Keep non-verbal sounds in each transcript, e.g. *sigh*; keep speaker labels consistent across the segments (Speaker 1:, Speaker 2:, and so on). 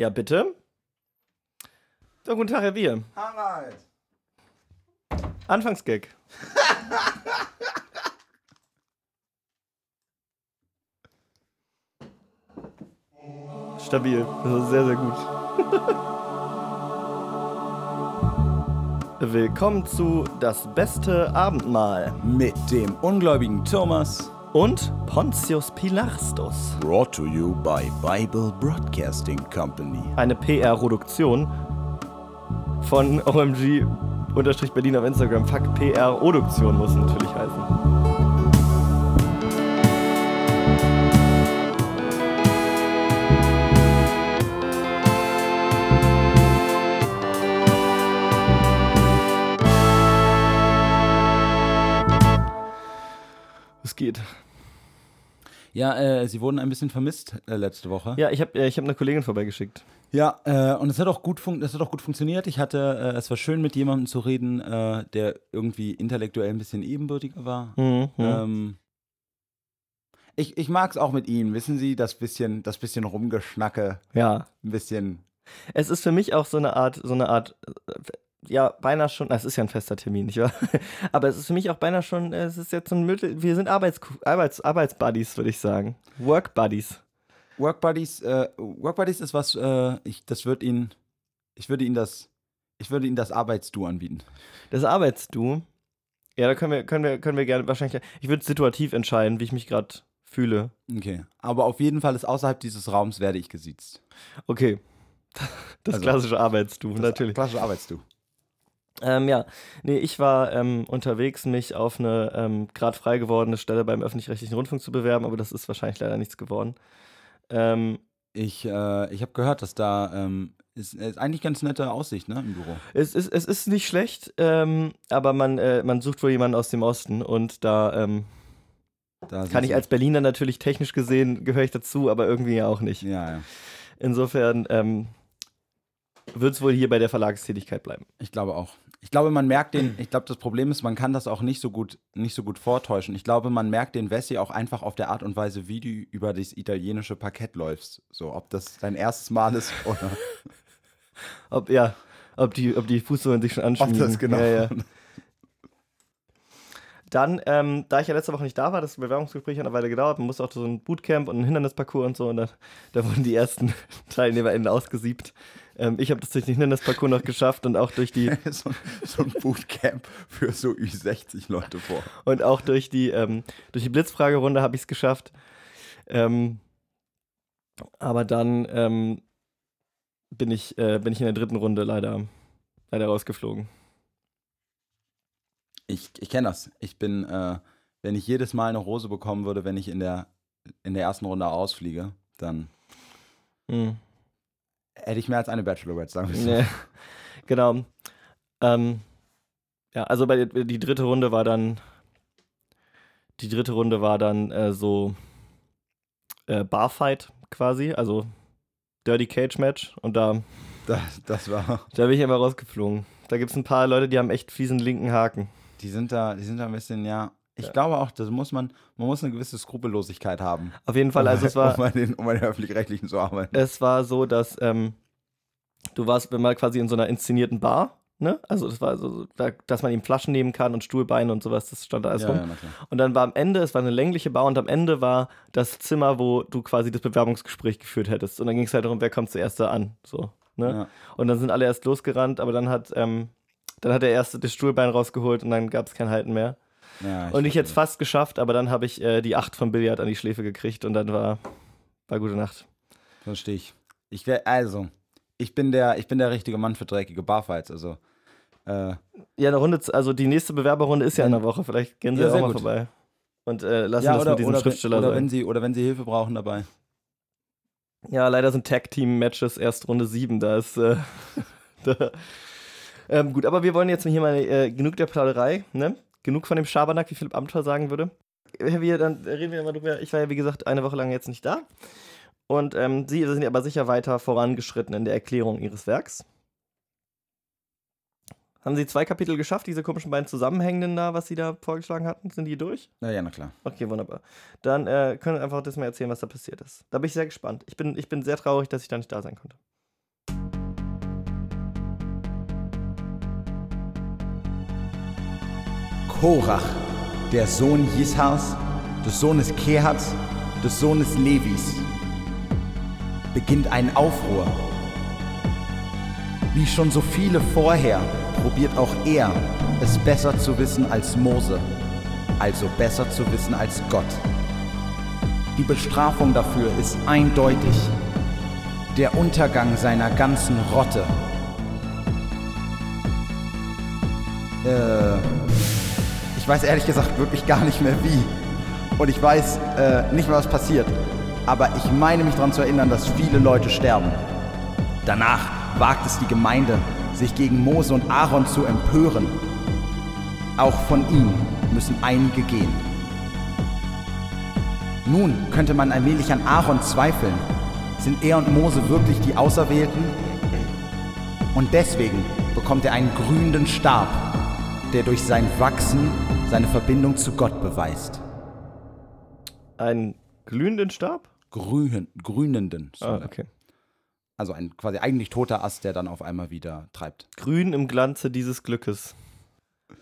Speaker 1: Ja, bitte? Ja, guten Tag, Herr Bier.
Speaker 2: Harald.
Speaker 1: Anfangsgag. *laughs* Stabil. Das ist sehr, sehr gut. Willkommen zu Das beste Abendmahl
Speaker 2: Mit dem ungläubigen Thomas.
Speaker 1: Und Pontius Pilarstus.
Speaker 2: Brought to you by Bible Broadcasting Company.
Speaker 1: Eine PR-Produktion von OMG unterstrich Berlin auf Instagram. Fuck, PR-Produktion muss natürlich heißen.
Speaker 2: Ja, äh, sie wurden ein bisschen vermisst äh, letzte Woche.
Speaker 1: Ja, ich habe äh, ich hab eine Kollegin vorbeigeschickt.
Speaker 2: Ja, äh, und es hat auch gut fun hat auch gut funktioniert. Ich hatte, äh, es war schön mit jemandem zu reden, äh, der irgendwie intellektuell ein bisschen ebenbürtiger war.
Speaker 1: Mhm,
Speaker 2: Ähm, ich ich mag es auch mit Ihnen, wissen Sie, das bisschen, das bisschen Rumgeschnacke,
Speaker 1: ja.
Speaker 2: ein bisschen.
Speaker 1: Es ist für mich auch so eine Art, so eine Art, äh, ja, beinahe schon, na, es ist ja ein fester Termin, nicht wahr? *laughs* Aber es ist für mich auch beinahe schon, es ist jetzt ein Mittel, wir sind Arbeits, Arbeits, Arbeitsbuddies, würde ich sagen. Work Buddies.
Speaker 2: Work Buddies, äh, Work Buddies ist was, äh, ich, das wird Ihnen, ich würde Ihnen das, ich würde Ihnen das Arbeitsdu anbieten.
Speaker 1: Das Arbeitsdu, ja, da können wir, können wir, können wir gerne wahrscheinlich, ich würde situativ entscheiden, wie ich mich gerade fühle.
Speaker 2: Okay. Aber auf jeden Fall ist außerhalb dieses Raums werde ich gesiezt.
Speaker 1: Okay. *laughs* Das
Speaker 2: Also,
Speaker 1: klassische Arbeitsdu, natürlich.
Speaker 2: Klassische Arbeitsdu.
Speaker 1: Ähm, ja, nee, ich war ähm, unterwegs, mich auf eine ähm, gerade frei gewordene Stelle beim öffentlich-rechtlichen Rundfunk zu bewerben, aber das ist wahrscheinlich leider nichts geworden. Ähm,
Speaker 2: Ich, äh, ich habe gehört, dass da ähm, ist, ist eigentlich ganz nette Aussicht, ne, im Büro.
Speaker 1: es, ist, es ist nicht schlecht, ähm, aber man, äh, man sucht wohl jemanden aus dem Osten und da ähm,
Speaker 2: Da
Speaker 1: kann ich als Berliner natürlich technisch gesehen, gehöre ich dazu, aber irgendwie ja auch nicht.
Speaker 2: Ja, ja.
Speaker 1: Insofern wird es wohl hier bei der Verlagstätigkeit bleiben.
Speaker 2: Ich glaube auch. Ich glaube, man merkt den, ich glaube, das Problem ist, man kann das auch nicht so gut, nicht so gut vortäuschen. Ich glaube, man merkt den Wessi auch einfach auf der Art und Weise, wie du über das italienische Parkett läufst. So, ob das dein erstes Mal ist *laughs* oder
Speaker 1: Ob, ja, ob die, ob die Fußsohlen sich schon
Speaker 2: ob
Speaker 1: anschmiegen.
Speaker 2: das genau.
Speaker 1: Ja, ja. Dann, ähm, da ich ja letzte Woche nicht da war, das Bewerbungsgespräch hat eine Weile gedauert, man musste auch so ein Bootcamp und ein Hindernisparcours und so und da, da wurden die ersten *laughs* TeilnehmerInnen ausgesiebt. Ähm, ich habe das durch den Hindernisparcours noch geschafft und auch durch die *laughs*
Speaker 2: so, so ein Bootcamp für so Ü60 Leute vor.
Speaker 1: und auch durch die, ähm, durch die Blitzfragerunde habe ich es geschafft. Ähm, aber dann ähm, bin, ich, äh, bin ich in der dritten Runde leider, leider rausgeflogen.
Speaker 2: Ich, ich kenne das. Ich bin, äh, wenn ich jedes Mal eine Rose bekommen würde, wenn ich in der, in der ersten Runde ausfliege, dann
Speaker 1: Hm.
Speaker 2: Hätte ich mehr als eine Bachelorette, sagen wir so.
Speaker 1: Nee. genau. Ähm, ja, also bei die dritte Runde war dann die dritte Runde war dann äh, so äh, Barfight quasi, also Dirty Cage Match und da,
Speaker 2: Das, das war. *laughs*
Speaker 1: da bin ich immer rausgeflogen. Da gibt es ein paar Leute, die haben echt fiesen linken Haken.
Speaker 2: Die sind da, die sind da ein bisschen, ja. Ich
Speaker 1: Ja.
Speaker 2: glaube auch, das muss man, man muss eine gewisse Skrupellosigkeit haben.
Speaker 1: Auf jeden Fall, also es war,
Speaker 2: um, an den, um den öffentlich-rechtlichen zu arbeiten.
Speaker 1: es war so, dass ähm, du warst mal quasi in so einer inszenierten Bar, ne? Also das war so, da, dass man ihm Flaschen nehmen kann und Stuhlbeine und sowas, das stand da alles
Speaker 2: ja,
Speaker 1: rum.
Speaker 2: ja.
Speaker 1: Und dann war am Ende, es war eine längliche Bar und am Ende war das Zimmer, wo du quasi das Bewerbungsgespräch geführt hättest. Und dann ging es halt darum, wer kommt zuerst da an. So, ne? Und dann sind alle erst losgerannt, aber dann hat, ähm, dann hat der erste das Stuhlbein rausgeholt und dann gab es kein Halten mehr.
Speaker 2: Ja,
Speaker 1: und ich
Speaker 2: verstehe.
Speaker 1: jetzt fast geschafft, aber dann habe ich äh, die acht vom Billard an die Schläfe gekriegt und dann war, war gute Nacht.
Speaker 2: Verstehe ich. Ich wäre, also, ich bin der, ich bin der richtige Mann für dreckige Barfights. Also, äh,
Speaker 1: Ja, eine Runde, also die nächste Bewerberrunde ist ja in der Woche. Vielleicht gehen sie
Speaker 2: Ja,
Speaker 1: auch mal
Speaker 2: gut.
Speaker 1: vorbei. Und äh, lassen
Speaker 2: ja,
Speaker 1: das
Speaker 2: oder,
Speaker 1: mit diesem
Speaker 2: oder,
Speaker 1: Schriftsteller
Speaker 2: oder,
Speaker 1: sein.
Speaker 2: wenn sie, oder wenn sie Hilfe brauchen dabei.
Speaker 1: Ja, leider sind Tag-Team-Matches erst Runde 7. Da ist. Äh, *laughs* da, ähm, gut, aber wir wollen jetzt hier mal äh, genug der Plauderei, ne? Genug von dem Schabernack, wie Philipp Amthor sagen würde. Wir, dann reden wir mal drüber. Ich war ja, wie gesagt, eine Woche lang jetzt nicht da. Und ähm, Sie sind aber sicher weiter vorangeschritten in der Erklärung Ihres Werks. Haben Sie zwei Kapitel geschafft, diese komischen beiden Zusammenhängenden da, was Sie da vorgeschlagen hatten? Sind die durch?
Speaker 2: Ja, ja, na klar.
Speaker 1: Okay, wunderbar. Dann äh, können wir einfach das mal erzählen, was da passiert ist. Da bin ich sehr gespannt. Ich bin, ich bin sehr traurig, dass ich da nicht da sein konnte.
Speaker 2: Korach, der Sohn Jishars, des Sohnes Kehats, des Sohnes Levis, beginnt ein Aufruhr. Wie schon so viele vorher, probiert auch er, es besser zu wissen als Mose, also besser zu wissen als Gott. Die Bestrafung dafür ist eindeutig. Der Untergang seiner ganzen Rotte. Äh, weiß ehrlich gesagt wirklich gar nicht mehr wie. Und ich weiß äh, nicht mehr, was passiert. Aber ich meine mich daran zu erinnern, dass viele Leute sterben. Danach wagt es die Gemeinde, sich gegen Mose und Aaron zu empören. Auch von ihnen müssen einige gehen. Nun könnte man allmählich an Aaron zweifeln. Sind er und Mose wirklich die Auserwählten? Und deswegen bekommt er einen grünenden Stab, der durch sein Wachsen seine Verbindung zu Gott beweist.
Speaker 1: Einen glühenden Stab?
Speaker 2: Grün, grünenden.
Speaker 1: Ah,
Speaker 2: sorry.
Speaker 1: okay.
Speaker 2: Also ein quasi eigentlich toter Ast, der dann auf einmal wieder treibt.
Speaker 1: Grün im Glanze dieses Glückes.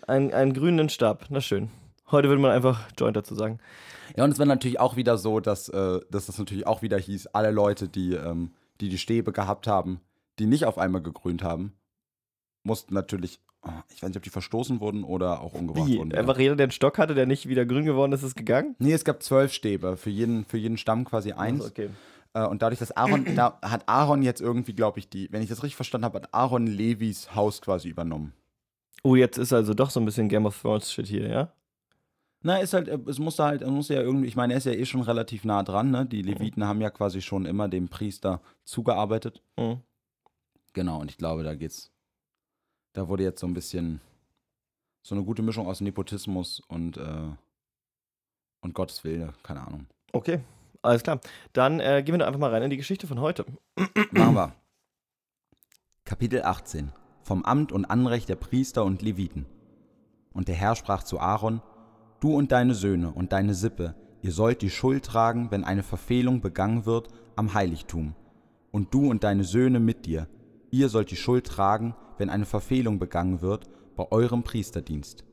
Speaker 1: Ein, einen grünen Stab, na schön. Heute würde man einfach Joint dazu sagen.
Speaker 2: Ja, und es war natürlich auch wieder so, dass, äh, dass das natürlich auch wieder hieß, alle Leute, die, ähm, die die Stäbe gehabt haben, die nicht auf einmal gegrünt haben, mussten natürlich, oh, ich weiß nicht, ob die verstoßen wurden oder auch umgebracht
Speaker 1: Wie?
Speaker 2: wurden.
Speaker 1: Einfach jeder, der einen Stock hatte, der nicht wieder grün geworden ist, ist gegangen?
Speaker 2: Nee, es gab zwölf Stäbe, für jeden, für jeden Stamm quasi eins.
Speaker 1: Also, okay.
Speaker 2: Äh, und dadurch, dass Aaron, da hat Aaron jetzt irgendwie, glaube ich, die, wenn ich das richtig verstanden habe, hat Aaron Levis Haus quasi übernommen.
Speaker 1: Oh, jetzt ist also doch so ein bisschen Game of Thrones Shit hier, ja?
Speaker 2: Na, ist halt, äh, es musste halt, es musste ja irgendwie, ich meine, er ist ja eh schon relativ nah dran, ne? Die Leviten haben ja quasi schon immer dem Priester zugearbeitet.
Speaker 1: Mhm.
Speaker 2: Genau, und ich glaube, da geht's, da wurde jetzt so ein bisschen so eine gute Mischung aus Nepotismus und, äh, und Gottes Wille, keine Ahnung.
Speaker 1: Okay, alles klar. Dann äh, gehen wir doch einfach mal rein in die Geschichte von heute.
Speaker 2: Machen wir. Kapitel 18 Vom Amt und Anrecht der Priester und Leviten. Und der Herr sprach zu Aaron, Du und deine Söhne und deine Sippe, ihr sollt die Schuld tragen, wenn eine Verfehlung begangen wird am Heiligtum. Und du und deine Söhne mit dir, ihr sollt die Schuld tragen, wenn eine Verfehlung begangen wird bei eurem Priesterdienst.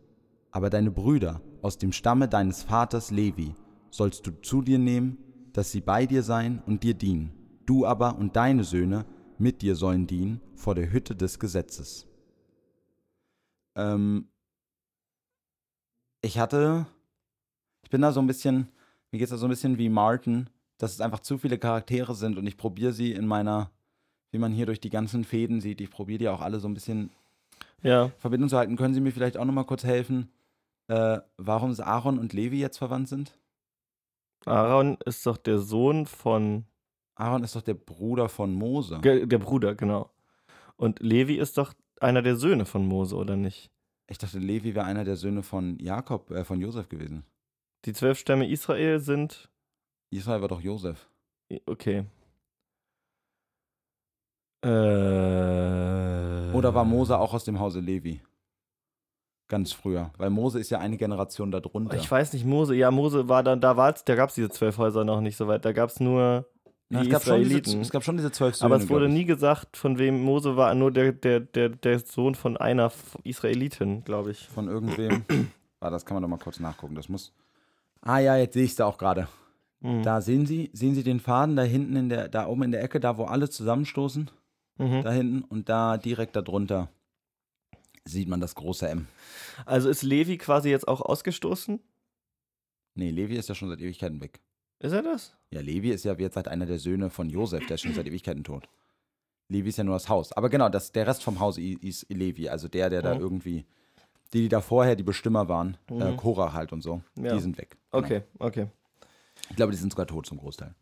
Speaker 2: Aber deine Brüder aus dem Stamme deines Vaters Levi sollst du zu dir nehmen, dass sie bei dir sein und dir dienen. Du aber und deine Söhne mit dir sollen dienen vor der Hütte des Gesetzes. Ähm, ich hatte, ich bin da so ein bisschen, mir geht es da so ein bisschen wie Martin, dass es einfach zu viele Charaktere sind und ich probiere sie in meiner, wie man hier durch die ganzen Fäden sieht, ich probiere die auch alle so ein bisschen
Speaker 1: Ja.
Speaker 2: Verbindung zu halten. Können Sie mir vielleicht auch nochmal kurz helfen, äh, warum es Aaron und Levi jetzt verwandt sind?
Speaker 1: Aaron ist doch der Sohn von.
Speaker 2: Aaron ist doch der Bruder von Mose.
Speaker 1: Ge- Der Bruder, genau. Und Levi ist doch einer der Söhne von Mose, oder nicht?
Speaker 2: Ich dachte, Levi wäre einer der Söhne von Jakob, äh, von Josef gewesen.
Speaker 1: Die zwölf Stämme Israel sind.
Speaker 2: Israel war doch Josef.
Speaker 1: Okay. Äh,
Speaker 2: Oder war Mose auch aus dem Hause Levi? Ganz früher. Weil Mose ist ja eine Generation darunter.
Speaker 1: Ich weiß nicht, Mose. Ja, Mose war dann, da war's, da gab es diese zwölf Häuser noch nicht so weit. Da gab es nur die
Speaker 2: Na, es, gab schon diese, es gab schon diese zwölf Söhne.
Speaker 1: Aber es wurde nie gesagt, von wem Mose war, nur der, der, der, der Sohn von einer Israelitin, glaube ich.
Speaker 2: Von irgendwem. *clears throat* ah, das kann man doch mal kurz nachgucken. Das muss. Ah ja, jetzt sehe ich es da auch gerade.
Speaker 1: Mhm.
Speaker 2: Da sehen Sie, sehen Sie den Faden da hinten in der, da oben in der Ecke, da wo alle zusammenstoßen?
Speaker 1: Mhm.
Speaker 2: Da hinten und da direkt darunter sieht man das große M.
Speaker 1: Also ist Levi quasi jetzt auch ausgestoßen?
Speaker 2: Nee, Levi ist ja schon seit Ewigkeiten weg.
Speaker 1: Ist er das?
Speaker 2: Ja, Levi ist ja jetzt halt einer der Söhne von Josef, der ist schon seit Ewigkeiten tot. Levi ist ja nur das Haus. Aber genau, das, der Rest vom Haus ist Levi, also der, der da
Speaker 1: Mhm.
Speaker 2: irgendwie, die, die da vorher die Bestimmer waren, äh,
Speaker 1: Mhm.
Speaker 2: Korah halt und so,
Speaker 1: Ja.
Speaker 2: die sind weg. Genau.
Speaker 1: Okay, okay.
Speaker 2: Ich glaube, die sind sogar tot zum Großteil.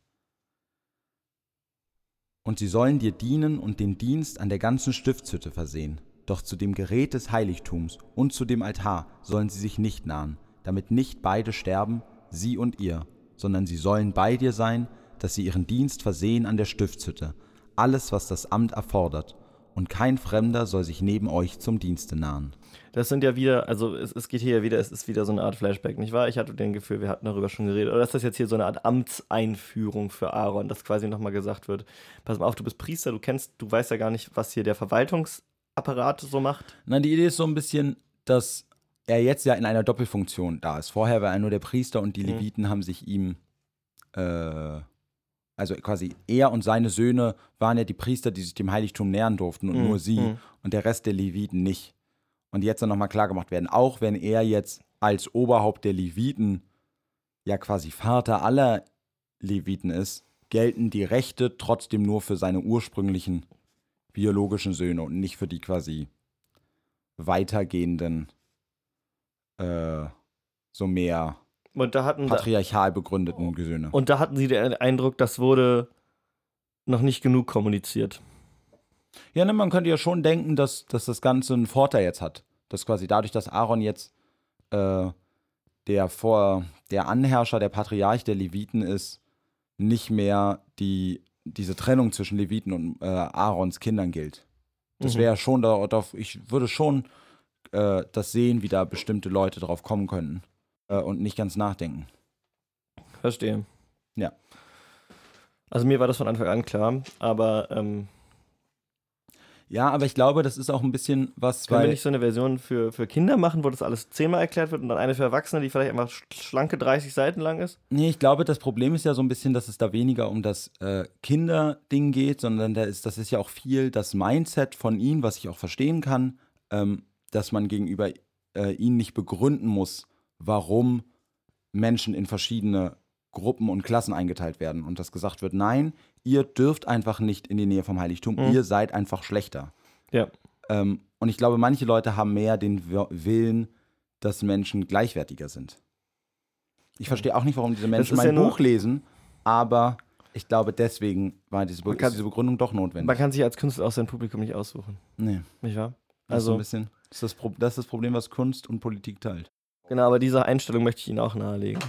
Speaker 2: Und sie sollen dir dienen und den Dienst an der ganzen Stiftshütte versehen. Doch zu dem Gerät des Heiligtums und zu dem Altar sollen sie sich nicht nahen, damit nicht beide sterben, sie und ihr, sondern sie sollen bei dir sein, dass sie ihren Dienst versehen an der Stiftshütte, alles, was das Amt erfordert, und kein Fremder soll sich neben euch zum Dienste nahen.
Speaker 1: Das sind ja wieder, also es, es geht hier ja wieder, es ist wieder so eine Art Flashback, nicht wahr? Ich hatte den Gefühl, wir hatten darüber schon geredet. Oder ist das jetzt hier so eine Art Amtseinführung für Aaron, dass quasi nochmal gesagt wird, pass mal auf, du bist Priester, du kennst, du weißt ja gar nicht, was hier der Verwaltungsapparat so macht.
Speaker 2: Na, die Idee ist so ein bisschen, dass er jetzt ja in einer Doppelfunktion da ist. Vorher war er nur der Priester und die
Speaker 1: Mhm.
Speaker 2: Leviten haben sich ihm, äh, also quasi er und seine Söhne waren ja die Priester, die sich dem Heiligtum nähern durften und
Speaker 1: Mhm.
Speaker 2: nur sie
Speaker 1: Mhm.
Speaker 2: und der Rest der Leviten nicht. Und jetzt soll nochmal klar gemacht werden, auch wenn er jetzt als Oberhaupt der Leviten ja quasi Vater aller Leviten ist, gelten die Rechte trotzdem nur für seine ursprünglichen biologischen Söhne und nicht für die quasi weitergehenden, äh, so mehr
Speaker 1: Und da hatten
Speaker 2: patriarchal begründeten Söhne.
Speaker 1: und da hatten sie den Eindruck, das wurde noch nicht genug kommuniziert.
Speaker 2: Ja, ne, man könnte ja schon denken, dass, dass das Ganze einen Vorteil jetzt hat. Dass quasi dadurch, dass Aaron jetzt äh, der vor der Anherrscher, der Patriarch der Leviten ist, nicht mehr die, diese Trennung zwischen Leviten und äh, Aarons Kindern gilt. Das
Speaker 1: Mhm.
Speaker 2: wäre schon da, da, ich würde schon äh, das sehen, wie da bestimmte Leute drauf kommen könnten äh, und nicht ganz nachdenken.
Speaker 1: Verstehe.
Speaker 2: Ja.
Speaker 1: Also mir war das von Anfang an klar, aber ähm,
Speaker 2: Ja, aber ich glaube, das ist auch ein bisschen was,
Speaker 1: können wir nicht so eine Version für, für Kinder machen, wo das alles zehnmal erklärt wird und dann eine für Erwachsene, die vielleicht einfach sch- schlanke 30 Seiten lang ist?
Speaker 2: Nee, ich glaube, das Problem ist ja so ein bisschen, dass es da weniger um das äh, Kinderding geht, sondern da ist, das ist ja auch viel das Mindset von ihnen, was ich auch verstehen kann, ähm, dass man gegenüber äh, ihnen nicht begründen muss, warum Menschen in verschiedene Gruppen und Klassen eingeteilt werden und dass gesagt wird, nein, ihr dürft einfach nicht in die Nähe vom Heiligtum,
Speaker 1: Mhm.
Speaker 2: ihr seid einfach schlechter.
Speaker 1: Ja.
Speaker 2: Ähm, und ich glaube, manche Leute haben mehr den Wi- Willen, dass Menschen gleichwertiger sind. Ich verstehe auch nicht, warum diese Menschen mein
Speaker 1: ja
Speaker 2: Buch lesen, aber ich glaube, deswegen war diese, Be diese Begründung doch notwendig.
Speaker 1: Man kann sich als Künstler auch sein Publikum nicht aussuchen,
Speaker 2: nee,
Speaker 1: nicht wahr?
Speaker 2: das ist so
Speaker 1: Also,
Speaker 2: ein bisschen, das ist das, Pro das ist das Problem, was Kunst und Politik teilt.
Speaker 1: genau, aber diese Einstellung möchte ich Ihnen auch nahelegen.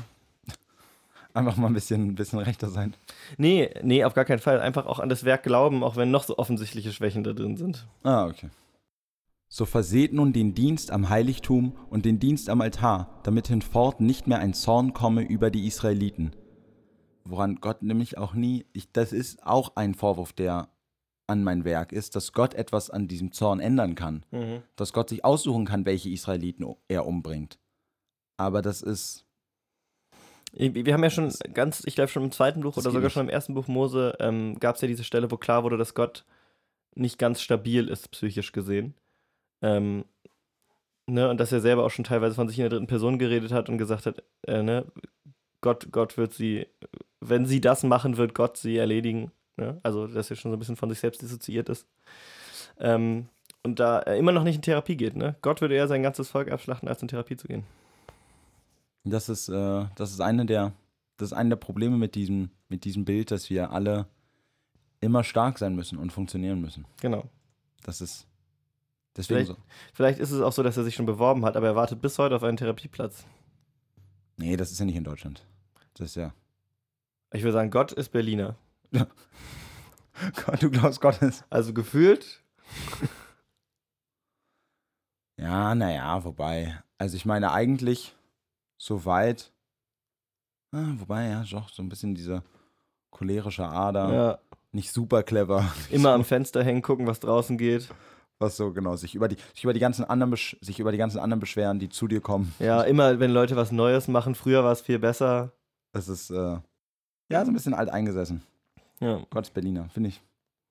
Speaker 2: Einfach mal ein bisschen, ein bisschen rechter sein.
Speaker 1: Nee, nee, auf gar keinen Fall. Einfach auch an das Werk glauben, auch wenn noch so offensichtliche Schwächen da drin sind.
Speaker 2: Ah, okay. So verseht nun den Dienst am Heiligtum und den Dienst am Altar, damit hinfort nicht mehr ein Zorn komme über die Israeliten. Woran Gott nämlich auch nie, ich, das ist auch ein Vorwurf, der an mein Werk ist, dass Gott etwas an diesem Zorn ändern kann. Dass Gott sich aussuchen kann, welche Israeliten er umbringt. Aber das ist,
Speaker 1: Wir haben ja schon ganz, ich glaube schon im zweiten Buch
Speaker 2: Das
Speaker 1: oder sogar
Speaker 2: nicht.
Speaker 1: schon im ersten Buch Mose, ähm, gab es ja diese Stelle, wo klar wurde, dass Gott nicht ganz stabil ist, psychisch gesehen. Ähm, ne, und dass er selber auch schon teilweise von sich in der dritten Person geredet hat und gesagt hat, äh, ne, Gott, Gott wird sie, wenn sie das machen, wird Gott sie erledigen. Ne? Also, dass er schon so ein bisschen von sich selbst dissoziiert ist. Ähm, und da er immer noch nicht in Therapie geht, ne? Gott würde eher sein ganzes Volk abschlachten, als in Therapie zu gehen.
Speaker 2: Das ist, äh, das ist eine der, das ist eine der Probleme mit diesem, mit diesem Bild, dass wir alle immer stark sein müssen und funktionieren müssen.
Speaker 1: Genau.
Speaker 2: Das ist deswegen
Speaker 1: Vielleicht-
Speaker 2: so.
Speaker 1: Vielleicht ist es auch so, dass er sich schon beworben hat, aber er wartet bis heute auf einen Therapieplatz.
Speaker 2: Nee, das ist ja nicht in Deutschland. Das ist ja.
Speaker 1: Ich würde sagen, Gott ist Berliner. *laughs*
Speaker 2: Gott, du glaubst, Gott ist.
Speaker 1: Also gefühlt, *laughs*
Speaker 2: Ja, naja, wobei. Also ich meine eigentlich soweit. Ah, wobei, ja, doch, so ein bisschen diese cholerische Ader.
Speaker 1: ja,
Speaker 2: Nicht super clever. *laughs*
Speaker 1: immer am Fenster hängen, gucken, was draußen geht.
Speaker 2: Was so, genau, sich über die, sich über die ganzen anderen sich über die ganzen anderen beschweren, die zu dir kommen.
Speaker 1: Ja, *laughs* immer, wenn Leute was Neues machen. Früher war es viel besser.
Speaker 2: Das ist, äh, ja, so ein bisschen alt eingesessen.
Speaker 1: Ja.
Speaker 2: Gott ist Berliner, finde ich.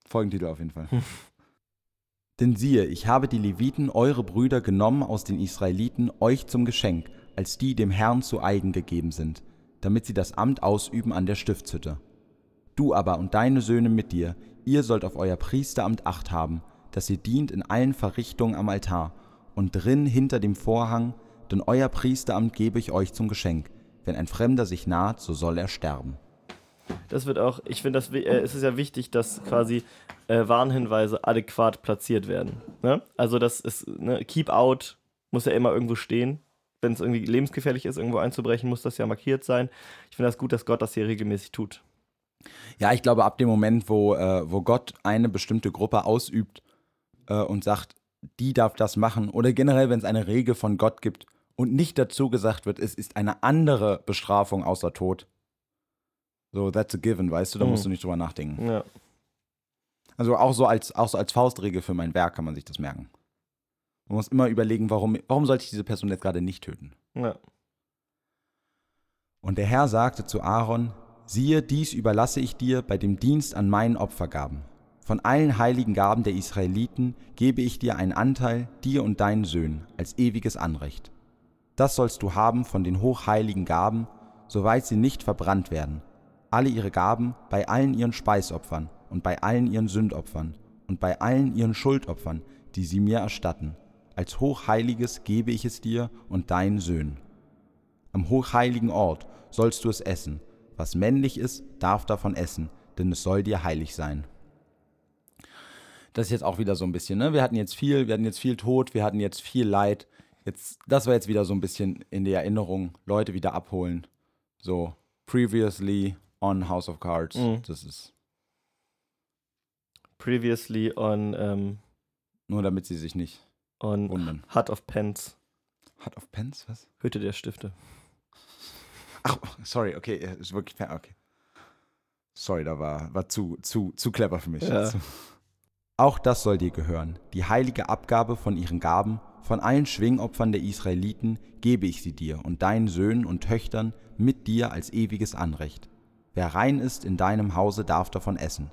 Speaker 2: Folgentitel auf jeden Fall. Denn siehe, ich habe die Leviten, eure Brüder, genommen aus den Israeliten, euch zum Geschenk, als die dem Herrn zu eigen gegeben sind, damit sie das Amt ausüben an der Stiftshütte. Du aber und deine Söhne mit dir, ihr sollt auf euer Priesteramt acht haben, dass ihr dient in allen Verrichtungen am Altar und drin hinter dem Vorhang, denn euer Priesteramt gebe ich euch zum Geschenk. Wenn ein Fremder sich naht, so soll er sterben.
Speaker 1: Das wird auch, ich finde, äh, es ist ja wichtig, dass quasi äh, Warnhinweise adäquat platziert werden. Ne? Also das ist, ne, Keep Out muss ja immer irgendwo stehen. Wenn es irgendwie lebensgefährlich ist, irgendwo einzubrechen, muss das ja markiert sein. Ich finde das gut, dass Gott das hier regelmäßig tut.
Speaker 2: Ja, ich glaube, ab dem Moment, wo, äh, wo Gott eine bestimmte Gruppe ausübt äh, und sagt, die darf das machen, oder generell, wenn es eine Regel von Gott gibt und nicht dazu gesagt wird, es ist eine andere Bestrafung außer Tod. So, that's a given, weißt du, da
Speaker 1: Mhm.
Speaker 2: musst du nicht drüber nachdenken.
Speaker 1: Ja.
Speaker 2: Also auch so als, auch so als Faustregel für mein Werk kann man sich das merken. Man muss immer überlegen, warum, warum sollte ich diese Person jetzt gerade nicht töten?
Speaker 1: Ja.
Speaker 2: Und der Herr sagte zu Aaron, siehe, dies überlasse ich dir bei dem Dienst an meinen Opfergaben. Von allen heiligen Gaben der Israeliten gebe ich dir einen Anteil, dir und deinen Söhnen, als ewiges Anrecht. Das sollst du haben von den hochheiligen Gaben, soweit sie nicht verbrannt werden. Alle ihre Gaben bei allen ihren Speisopfern und bei allen ihren Sündopfern und bei allen ihren Schuldopfern, die sie mir erstatten. Als Hochheiliges gebe ich es dir und deinen Söhnen. Am hochheiligen Ort sollst du es essen. Was männlich ist, darf davon essen, denn es soll dir heilig sein. Das ist jetzt auch wieder so ein bisschen, ne? Wir hatten jetzt viel, wir hatten jetzt viel Tod, wir hatten jetzt viel Leid. Jetzt, das war jetzt wieder so ein bisschen in der Erinnerung, Leute wieder abholen. So, previously on House of Cards.
Speaker 1: Mhm.
Speaker 2: Das ist
Speaker 1: Previously on, ähm,
Speaker 2: nur damit sie sich nicht
Speaker 1: on
Speaker 2: wundern.
Speaker 1: Hut of Pens,
Speaker 2: Hut of Pens, was?
Speaker 1: Hütte der Stifte.
Speaker 2: Ach, sorry, okay, ist wirklich, okay. Sorry, da war, war zu, zu, zu clever für mich.
Speaker 1: Ja.
Speaker 2: Auch das soll dir gehören. Die heilige Abgabe von ihren Gaben, von allen Schwingopfern der Israeliten gebe ich sie dir und deinen Söhnen und Töchtern mit dir als ewiges Anrecht. Wer rein ist in deinem Hause, darf davon essen.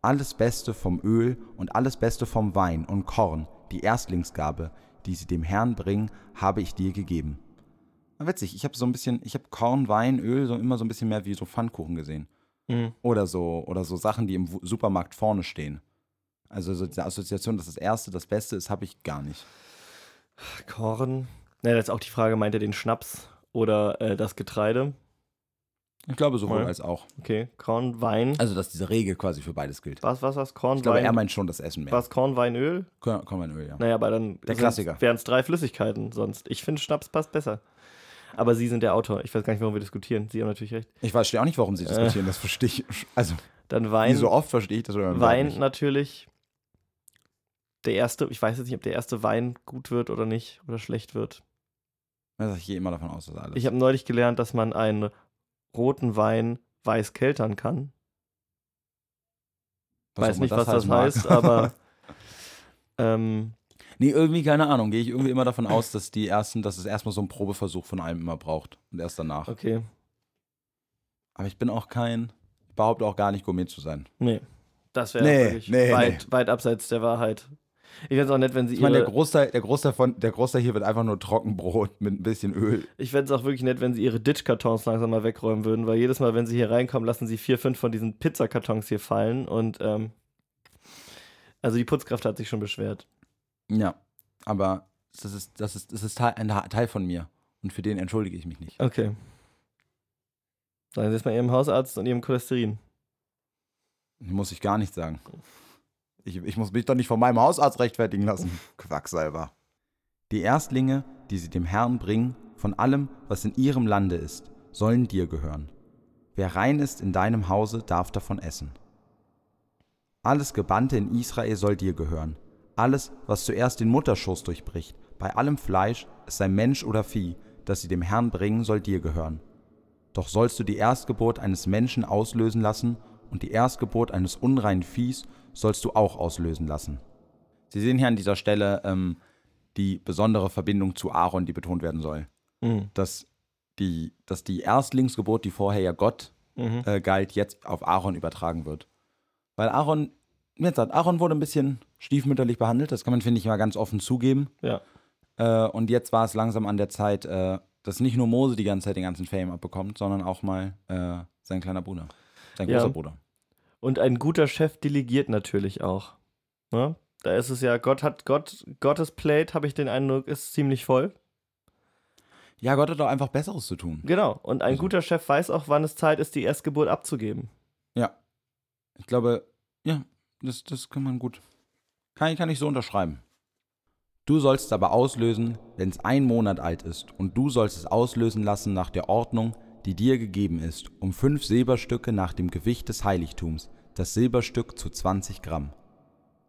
Speaker 2: Alles Beste vom Öl und alles Beste vom Wein und Korn, die Erstlingsgabe, die sie dem Herrn bringen, habe ich dir gegeben. Witzig, ich habe so ein bisschen, ich habe Korn, Wein, Öl so immer so ein bisschen mehr wie so Pfannkuchen gesehen.
Speaker 1: Mhm.
Speaker 2: Oder so, oder so Sachen, die im Supermarkt vorne stehen. Also so diese Assoziation, dass das Erste das Beste ist, habe ich gar nicht.
Speaker 1: Korn. Na, das ist auch die Frage, meint er den Schnaps oder äh, das Getreide?
Speaker 2: Ich glaube sowohl
Speaker 1: Ja.
Speaker 2: als auch.
Speaker 1: Okay, Korn, Wein.
Speaker 2: Also, dass diese Regel quasi für beides gilt.
Speaker 1: Was, was, was? Korn,
Speaker 2: Ich glaube,
Speaker 1: Wein.
Speaker 2: er meint schon das Essen mehr.
Speaker 1: was, Korn, Wein, Öl?
Speaker 2: Komm, komm in Öl, ja.
Speaker 1: Naja, aber dann
Speaker 2: Der Klassiker.
Speaker 1: wären es drei Flüssigkeiten sonst. Ich finde, Schnaps passt besser. Aber Sie sind der Autor. Ich weiß gar nicht, warum wir diskutieren. Sie haben natürlich recht.
Speaker 2: Ich verstehe auch nicht, warum sie diskutieren, das verstehe ich. Also,
Speaker 1: Dann
Speaker 2: wie
Speaker 1: Äh. Wein.
Speaker 2: so oft verstehe ich das oder
Speaker 1: Wein natürlich. Der erste, ich weiß jetzt nicht, ob der erste Wein gut wird oder nicht oder schlecht wird.
Speaker 2: Also, ich gehe immer davon aus, dass alles.
Speaker 1: Ich habe neulich gelernt, dass man einen roten Wein weiß keltern kann.
Speaker 2: Was
Speaker 1: weiß nicht,
Speaker 2: immer
Speaker 1: was das
Speaker 2: mag.
Speaker 1: heißt, aber *laughs* ähm,
Speaker 2: nee, irgendwie, keine Ahnung. Gehe ich irgendwie immer davon aus, dass die ersten, dass es erstmal so einen Probeversuch von allem immer braucht. Und erst danach.
Speaker 1: okay.
Speaker 2: Aber ich bin auch kein, ich behaupte auch gar nicht, Gourmet zu sein.
Speaker 1: Nee. Das wäre
Speaker 2: Nee,
Speaker 1: wirklich
Speaker 2: nee,
Speaker 1: weit, weit abseits der Wahrheit. Ich fände es auch nett, wenn sie
Speaker 2: Ich meine, der Großteil, der, Großteil von, der Großteil hier wird einfach nur Trockenbrot mit ein bisschen Öl.
Speaker 1: ich fände es auch wirklich nett, wenn sie ihre Ditch-Kartons langsam mal wegräumen würden, weil jedes Mal, wenn sie hier reinkommen, lassen sie vier, fünf von diesen Pizzakartons hier fallen und ähm, also die Putzkraft hat sich schon beschwert.
Speaker 2: Ja, aber das ist, das ist, das ist Teil, ein Teil von mir. Und für den entschuldige ich mich nicht.
Speaker 1: Okay. Sagen Sie es mal Ihrem Hausarzt und Ihrem Cholesterin.
Speaker 2: Muss ich gar nicht sagen. Ich, ich muss mich doch nicht von meinem Hausarzt rechtfertigen lassen. Quacksalber. Die Erstlinge, die sie dem Herrn bringen, von allem, was in ihrem Lande ist, sollen dir gehören. Wer rein ist in deinem Hause, darf davon essen. Alles Gebannte in Israel soll dir gehören. Alles, was zuerst den Mutterschoß durchbricht, bei allem Fleisch, es sei Mensch oder Vieh, das sie dem Herrn bringen, soll dir gehören. Doch sollst du die Erstgeburt eines Menschen auslösen lassen und die Erstgeburt eines unreinen Viehs sollst du auch auslösen lassen. Sie sehen hier an dieser Stelle ähm, die besondere Verbindung zu Aaron, die betont werden soll.
Speaker 1: Mhm.
Speaker 2: Dass die, dass die Erstlingsgeburt, die vorher ja Gott
Speaker 1: Mhm.
Speaker 2: äh, galt, jetzt auf Aaron übertragen wird. Weil Aaron, wie gesagt, Aaron wurde ein bisschen stiefmütterlich behandelt, das kann man, finde ich, mal ganz offen zugeben.
Speaker 1: Ja.
Speaker 2: Äh, und jetzt war es langsam an der Zeit, äh, dass nicht nur Mose die ganze Zeit den ganzen Fame abbekommt, sondern auch mal äh, sein kleiner Bruder. Sein
Speaker 1: Ja.
Speaker 2: großer Bruder.
Speaker 1: Und ein guter Chef delegiert natürlich auch. Ne? Da ist es ja, Gott hat, Gott, Gottes Plate, habe ich den Eindruck, ist ziemlich voll.
Speaker 2: Ja, Gott hat doch einfach Besseres zu tun.
Speaker 1: Genau. Und ein
Speaker 2: Also.
Speaker 1: guter Chef weiß auch, wann es Zeit ist, die Erstgeburt abzugeben.
Speaker 2: Ja. Ich glaube, ja, das, das kann man gut. Kann, kann ich so unterschreiben. Du sollst es aber auslösen, wenn es ein Monat alt ist, und du sollst es auslösen lassen nach der Ordnung, die dir gegeben ist, um fünf Silberstücke nach dem Gewicht des Heiligtums, das Silberstück zu 20 Gramm.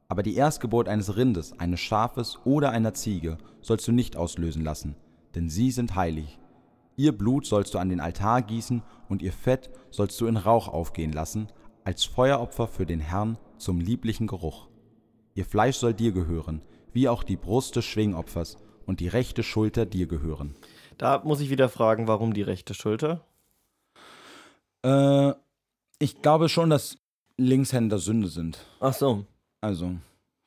Speaker 2: Aber die Erstgeburt eines Rindes, eines Schafes oder einer Ziege sollst du nicht auslösen lassen, denn sie sind heilig. Ihr Blut sollst du an den Altar gießen und ihr Fett sollst du in Rauch aufgehen lassen, als Feueropfer für den Herrn zum lieblichen Geruch. Ihr Fleisch soll dir gehören, wie auch die Brust des Schwingopfers und die rechte Schulter dir gehören.
Speaker 1: Da muss ich wieder fragen, warum die rechte Schulter?
Speaker 2: Äh, ich glaube schon, dass Linkshänder Sünde sind.
Speaker 1: Ach so.
Speaker 2: Also,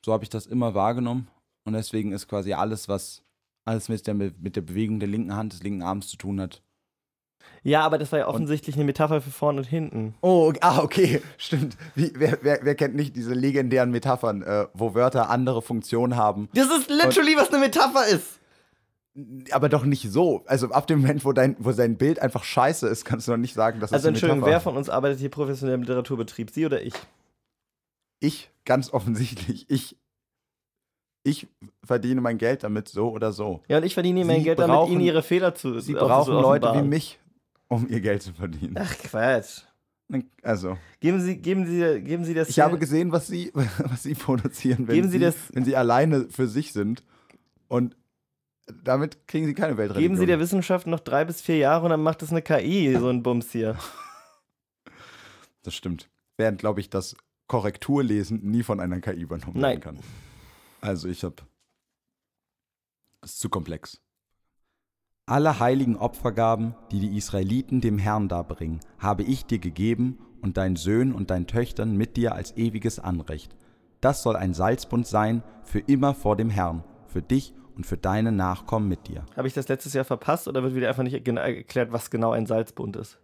Speaker 2: so habe ich das immer wahrgenommen. Und deswegen ist quasi alles, was alles mit der, mit der Bewegung der linken Hand, des linken Arms zu tun hat.
Speaker 1: Ja, aber das war ja offensichtlich eine Metapher für vorn und hinten.
Speaker 2: Oh, ah, okay, *laughs* stimmt. Wie, wer, wer, wer kennt nicht diese legendären Metaphern, äh, wo Wörter andere Funktionen haben?
Speaker 1: Das ist literally, was eine Metapher ist.
Speaker 2: Aber doch nicht so. Also ab dem Moment, wo dein, wo dein Bild einfach scheiße ist, kannst du noch nicht sagen, dass das
Speaker 1: Also Entschuldigung, wer von uns arbeitet hier professionell im Literaturbetrieb? Sie oder ich?
Speaker 2: Ich, ganz offensichtlich. Ich, ich verdiene mein Geld damit so oder so.
Speaker 1: Ja, und ich verdiene mein
Speaker 2: Sie
Speaker 1: Geld damit,
Speaker 2: brauchen-
Speaker 1: ihnen ihre Fehler zu
Speaker 2: Sie brauchen
Speaker 1: zu
Speaker 2: Leute wie mich, um ihr Geld zu verdienen.
Speaker 1: Ach Quatsch.
Speaker 2: Also,
Speaker 1: Geben Sie, geben Sie, geben Sie das.
Speaker 2: ich
Speaker 1: hier-
Speaker 2: habe gesehen, was sie, *laughs* was sie produzieren, wenn,
Speaker 1: Geben Sie
Speaker 2: sie,
Speaker 1: das-
Speaker 2: wenn sie alleine für sich sind. Und damit kriegen sie keine Weltreligion.
Speaker 1: Geben Sie der Wissenschaft noch drei bis vier Jahre und dann macht das eine KI, *laughs* so ein Bums hier.
Speaker 2: Das stimmt. Während, glaube ich, das Korrekturlesen nie von einer KI übernommen
Speaker 1: Nein.
Speaker 2: werden kann. Also ich habe. Das ist zu komplex. Alle heiligen Opfergaben, die die Israeliten dem Herrn darbringen, habe ich dir gegeben und deinen Söhnen und deinen Töchtern mit dir als ewiges Anrecht. Das soll ein Salzbund sein für immer vor dem Herrn, für dich und für deine Nachkommen mit dir.
Speaker 1: Habe ich das letztes Jahr verpasst oder wird wieder einfach nicht erklärt, was genau ein Salzbund ist?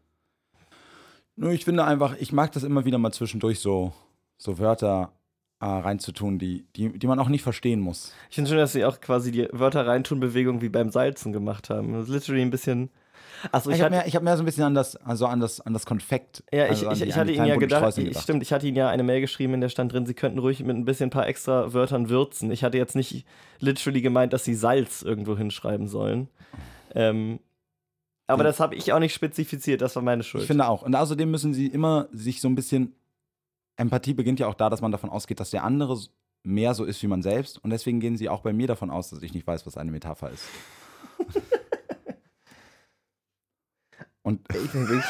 Speaker 2: Nur ich finde einfach, ich mag das immer wieder mal zwischendurch so, so Wörter äh, reinzutun, die, die, die man auch nicht verstehen muss.
Speaker 1: Ich finde schön, dass Sie auch quasi die Wörter reintun Bewegung wie beim Salzen gemacht haben. Das ist literally ein bisschen. Achso,
Speaker 2: Ich,
Speaker 1: ich,
Speaker 2: habe mehr, ich hab mehr so ein bisschen an das, also an das, an das Konfekt.
Speaker 1: Ja, ich,
Speaker 2: also
Speaker 1: ich, ich hatte Ihnen ja gedacht, ich, stimmt, ich hatte Ihnen ja eine Mail geschrieben, in der stand drin, Sie könnten ruhig mit ein bisschen ein paar extra Wörtern würzen. Ich hatte jetzt nicht literally gemeint, dass Sie Salz irgendwo hinschreiben sollen. Ähm, aber
Speaker 2: Ja.
Speaker 1: das habe ich auch nicht spezifiziert, das war meine Schuld.
Speaker 2: Ich finde auch. Und außerdem müssen sie immer sich so ein bisschen. Empathie beginnt ja auch da, dass man davon ausgeht, dass der andere mehr so ist wie man selbst. Und deswegen gehen sie auch bei mir davon aus, dass ich nicht weiß, was eine Metapher ist. *laughs* Und
Speaker 1: ich, wirklich-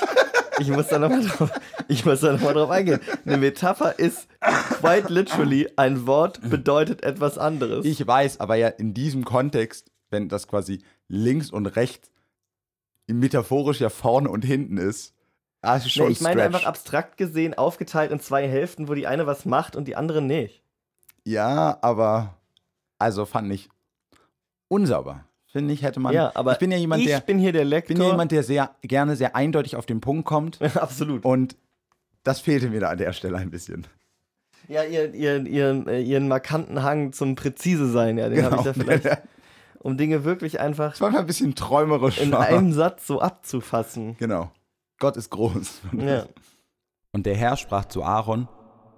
Speaker 1: ich muss da nochmal drauf, ich muss da noch mal drauf eingehen. Eine Metapher ist quite literally ein Wort bedeutet etwas anderes.
Speaker 2: ich weiß, aber ja in diesem Kontext, wenn das quasi links und rechts metaphorisch ja vorne und hinten ist, das ist schon
Speaker 1: Nee, ich meine
Speaker 2: Stretch.
Speaker 1: einfach abstrakt gesehen aufgeteilt in zwei Hälften, wo die eine was macht und die andere nicht.
Speaker 2: Ja, aber also fand ich unsauber. Finde ich, hätte man.
Speaker 1: ja, aber
Speaker 2: ich bin ja jemand,
Speaker 1: ich
Speaker 2: der
Speaker 1: bin hier der Lektor.
Speaker 2: bin ja jemand, der sehr gerne sehr eindeutig auf den Punkt kommt *laughs*
Speaker 1: Absolut.
Speaker 2: und das fehlte mir da an der Stelle ein bisschen.
Speaker 1: Ja, ihr, ihr, ihr, äh, ihren markanten Hang zum Präzise sein, ja, den habe ich da vielleicht, *laughs* um Dinge wirklich einfach
Speaker 2: war ein bisschen träumerisch.
Speaker 1: in
Speaker 2: war.
Speaker 1: einem Satz so abzufassen.
Speaker 2: Genau. Gott ist groß. *laughs*
Speaker 1: Ja.
Speaker 2: Und der Herr sprach zu Aaron: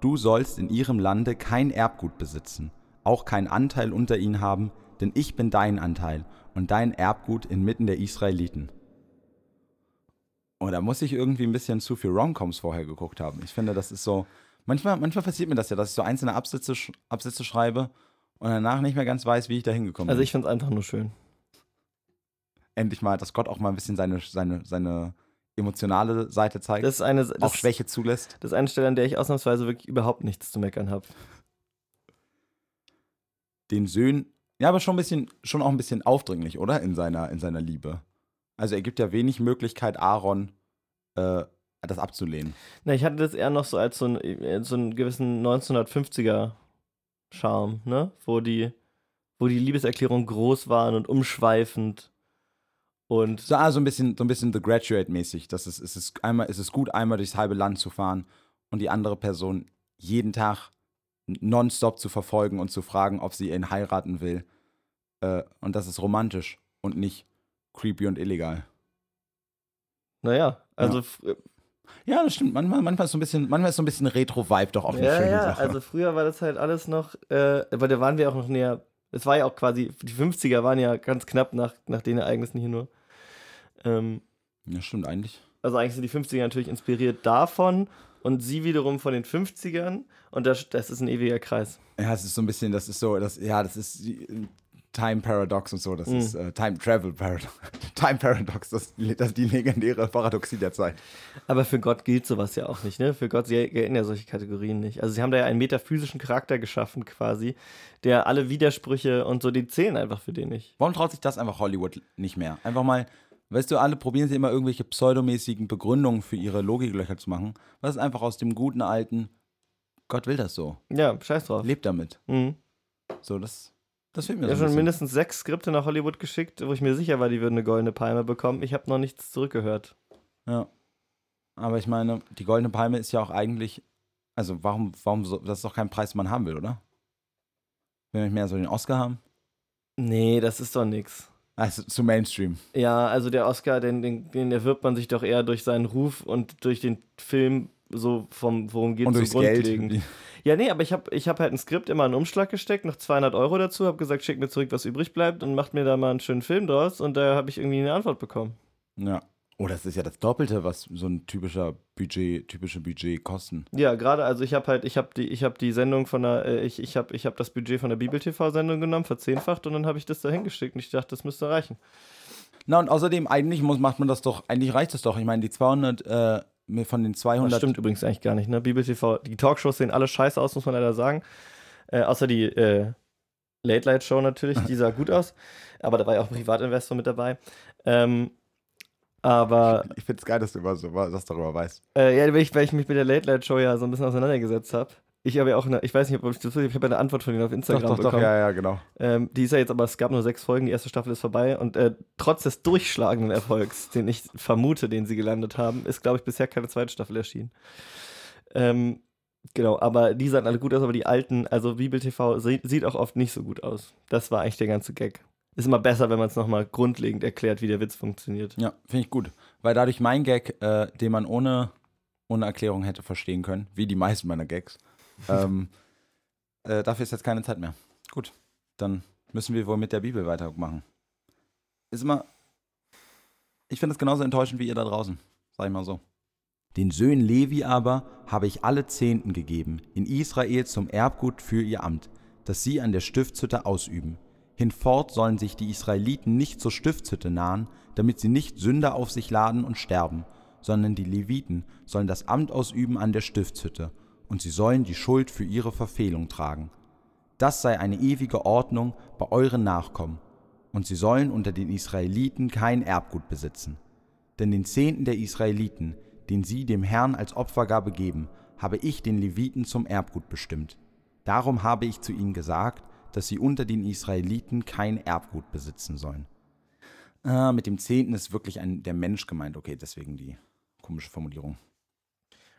Speaker 2: Du sollst in ihrem Lande kein Erbgut besitzen, auch keinen Anteil unter ihnen haben, denn ich bin dein Anteil und dein Erbgut inmitten der Israeliten. Oh, da muss ich irgendwie ein bisschen zu viel Romcoms vorher geguckt haben. Ich finde, das ist so. Manchmal, manchmal passiert mir das ja, dass ich so einzelne Absätze, Absätze schreibe und danach nicht mehr ganz weiß, wie ich da hingekommen
Speaker 1: Also
Speaker 2: bin.
Speaker 1: ich finde es einfach nur schön.
Speaker 2: Endlich mal, dass Gott auch mal ein bisschen seine, seine, seine emotionale Seite zeigt,
Speaker 1: Das ist eine, das,
Speaker 2: auch Schwäche zulässt.
Speaker 1: das ist eine Stelle, an der ich ausnahmsweise wirklich überhaupt nichts zu meckern habe.
Speaker 2: den Söhnen, ja, aber schon ein bisschen, schon auch ein bisschen aufdringlich, oder? In seiner, in seiner Liebe. Also er gibt ja wenig Möglichkeit, Aaron äh, das abzulehnen.
Speaker 1: Na, ich hatte das eher noch so als so, ein, äh, so einen gewissen 1950er Charme, ne? Wo die, wo die Liebeserklärungen groß waren und umschweifend. Und
Speaker 2: So, ah, so ein bisschen, so ein bisschen The Graduate-mäßig. Das ist, es ist einmal, es ist gut, einmal durchs halbe Land zu fahren und die andere Person jeden Tag nonstop zu verfolgen und zu fragen, ob sie ihn heiraten will. Äh, und das ist romantisch und nicht creepy und illegal.
Speaker 1: naja, also fr-
Speaker 2: Ja, das stimmt. Manchmal, manchmal ist so ein bisschen, manchmal ist so ein bisschen Retro-Vibe doch auch eine
Speaker 1: ja,
Speaker 2: schöne
Speaker 1: ja,
Speaker 2: Sache.
Speaker 1: also früher war das halt alles noch, äh, aber da waren wir auch noch näher. Es war ja auch quasi, die 50er waren ja ganz knapp nach, nach den Ereignissen hier nur. Ähm,
Speaker 2: ja, stimmt eigentlich.
Speaker 1: also eigentlich sind die 50er natürlich inspiriert davon und sie wiederum von den 50ern und das, das ist ein ewiger Kreis.
Speaker 2: Ja, es ist so ein bisschen, das ist so, das, ja, das ist die- Time Paradox und so, das
Speaker 1: Mhm.
Speaker 2: ist äh, Time Travel Paradox. *laughs* Time Paradox, das, das ist die legendäre Paradoxie der Zeit.
Speaker 1: Aber für Gott gilt sowas ja auch nicht, ne? Für Gott sie gelten ja solche Kategorien nicht. Also sie haben da ja einen metaphysischen Charakter geschaffen quasi, der alle Widersprüche und so, die zählen einfach für den nicht.
Speaker 2: Warum traut sich das einfach Hollywood nicht mehr? Einfach mal, weißt du, alle probieren sie immer irgendwelche pseudomäßigen Begründungen für ihre Logiklöcher zu machen. Was ist einfach aus dem guten alten, Gott will das so.
Speaker 1: Ja, scheiß drauf.
Speaker 2: Lebt damit.
Speaker 1: Mhm.
Speaker 2: So, das, das fehlt mir
Speaker 1: Ich habe schon
Speaker 2: bisschen.
Speaker 1: mindestens sechs Skripte nach Hollywood geschickt, wo ich mir sicher war, die würden eine goldene Palme bekommen. Ich habe noch nichts zurückgehört.
Speaker 2: Ja. Aber ich meine, die Goldene Palme ist ja auch eigentlich, also warum, warum, so, das ist doch kein Preis, den man haben will, oder? Wenn wir mehr so den Oscar haben?
Speaker 1: Nee, das ist doch nix.
Speaker 2: Also zu Mainstream.
Speaker 1: Ja, also der Oscar, den, den, den erwirbt man sich doch eher durch seinen Ruf und durch den Film so vom, worum geht
Speaker 2: Und
Speaker 1: so
Speaker 2: durchs Geld.
Speaker 1: grundlegend. Ja, nee, aber ich habe ich hab halt ein Skript immer in einen Umschlag gesteckt, noch 200 Euro dazu, habe gesagt, schick mir zurück, was übrig bleibt und macht mir da mal einen schönen Film draus und da habe ich irgendwie eine Antwort bekommen.
Speaker 2: Ja. Oh, das ist ja das Doppelte, was so ein typischer Budget, typische Budget kosten.
Speaker 1: Ja, gerade, also ich habe halt, ich habe die, ich habe die Sendung von der, äh, ich, ich habe ich hab das Budget von der Bibel-TV-Sendung genommen, verzehnfacht und dann habe ich das da hingeschickt und ich dachte, das müsste reichen.
Speaker 2: Na und außerdem, eigentlich muss, macht man das doch, eigentlich reicht das doch. Ich meine, die 200, äh, von den
Speaker 1: Das
Speaker 2: 200.
Speaker 1: stimmt übrigens eigentlich gar nicht, ne? Bibel-TV, die Talkshows sehen alle scheiße aus, muss man leider sagen. Äh, außer die äh, Late-Night-Show natürlich, die sah gut aus. Aber da war ja auch ein Privatinvestor mit dabei. Ähm, aber
Speaker 2: Ich finde es geil, dass du immer so was darüber weißt.
Speaker 1: Äh, ja, weil ich, weil ich mich mit der Late Night Show ja so ein bisschen auseinandergesetzt habe. Ich habe ja auch eine, ich weiß nicht, ob ich das ich habe eine Antwort von Ihnen auf
Speaker 2: Doch,
Speaker 1: Instagram
Speaker 2: doch, doch,
Speaker 1: bekommen.
Speaker 2: ja, ja, genau.
Speaker 1: Ähm, die ist ja jetzt aber, es gab nur sechs Folgen, die erste Staffel ist vorbei und äh, trotz des durchschlagenden Erfolgs, den ich vermute, den sie gelandet haben, ist, glaube ich, bisher keine zweite Staffel erschienen. Ähm, genau, aber die sahen alle gut aus, aber die alten, also Bibel TV sie, sieht auch oft nicht so gut aus. Das war eigentlich der ganze Gag. Ist immer besser, wenn man es nochmal grundlegend erklärt, wie der Witz funktioniert.
Speaker 2: Ja, finde ich gut. Weil dadurch mein Gag, äh, den man ohne, ohne Erklärung hätte verstehen können, wie die meisten meiner Gags, *laughs* ähm, äh, dafür ist jetzt keine Zeit mehr. Gut, dann müssen wir wohl mit der Bibel weitermachen. Ist immer, ich finde es genauso enttäuschend wie ihr da draußen, sag ich mal so. Den Söhnen Levi aber habe ich alle Zehnten gegeben, in Israel zum Erbgut für ihr Amt, das sie an der Stiftshütte ausüben. Hinfort sollen sich die Israeliten nicht zur Stiftshütte nahen, damit sie nicht Sünder auf sich laden und sterben, sondern die Leviten sollen das Amt ausüben an der Stiftshütte, und sie sollen die Schuld für ihre Verfehlung tragen. Das sei eine ewige Ordnung bei euren Nachkommen, und sie sollen unter den Israeliten kein Erbgut besitzen. Denn den Zehnten der Israeliten, den sie dem Herrn als Opfergabe geben, habe ich den Leviten zum Erbgut bestimmt. Darum habe ich zu ihnen gesagt, dass sie unter den Israeliten kein Erbgut besitzen sollen. Ah, mit dem Zehnten ist wirklich ein, der Mensch gemeint. Okay, deswegen die komische Formulierung.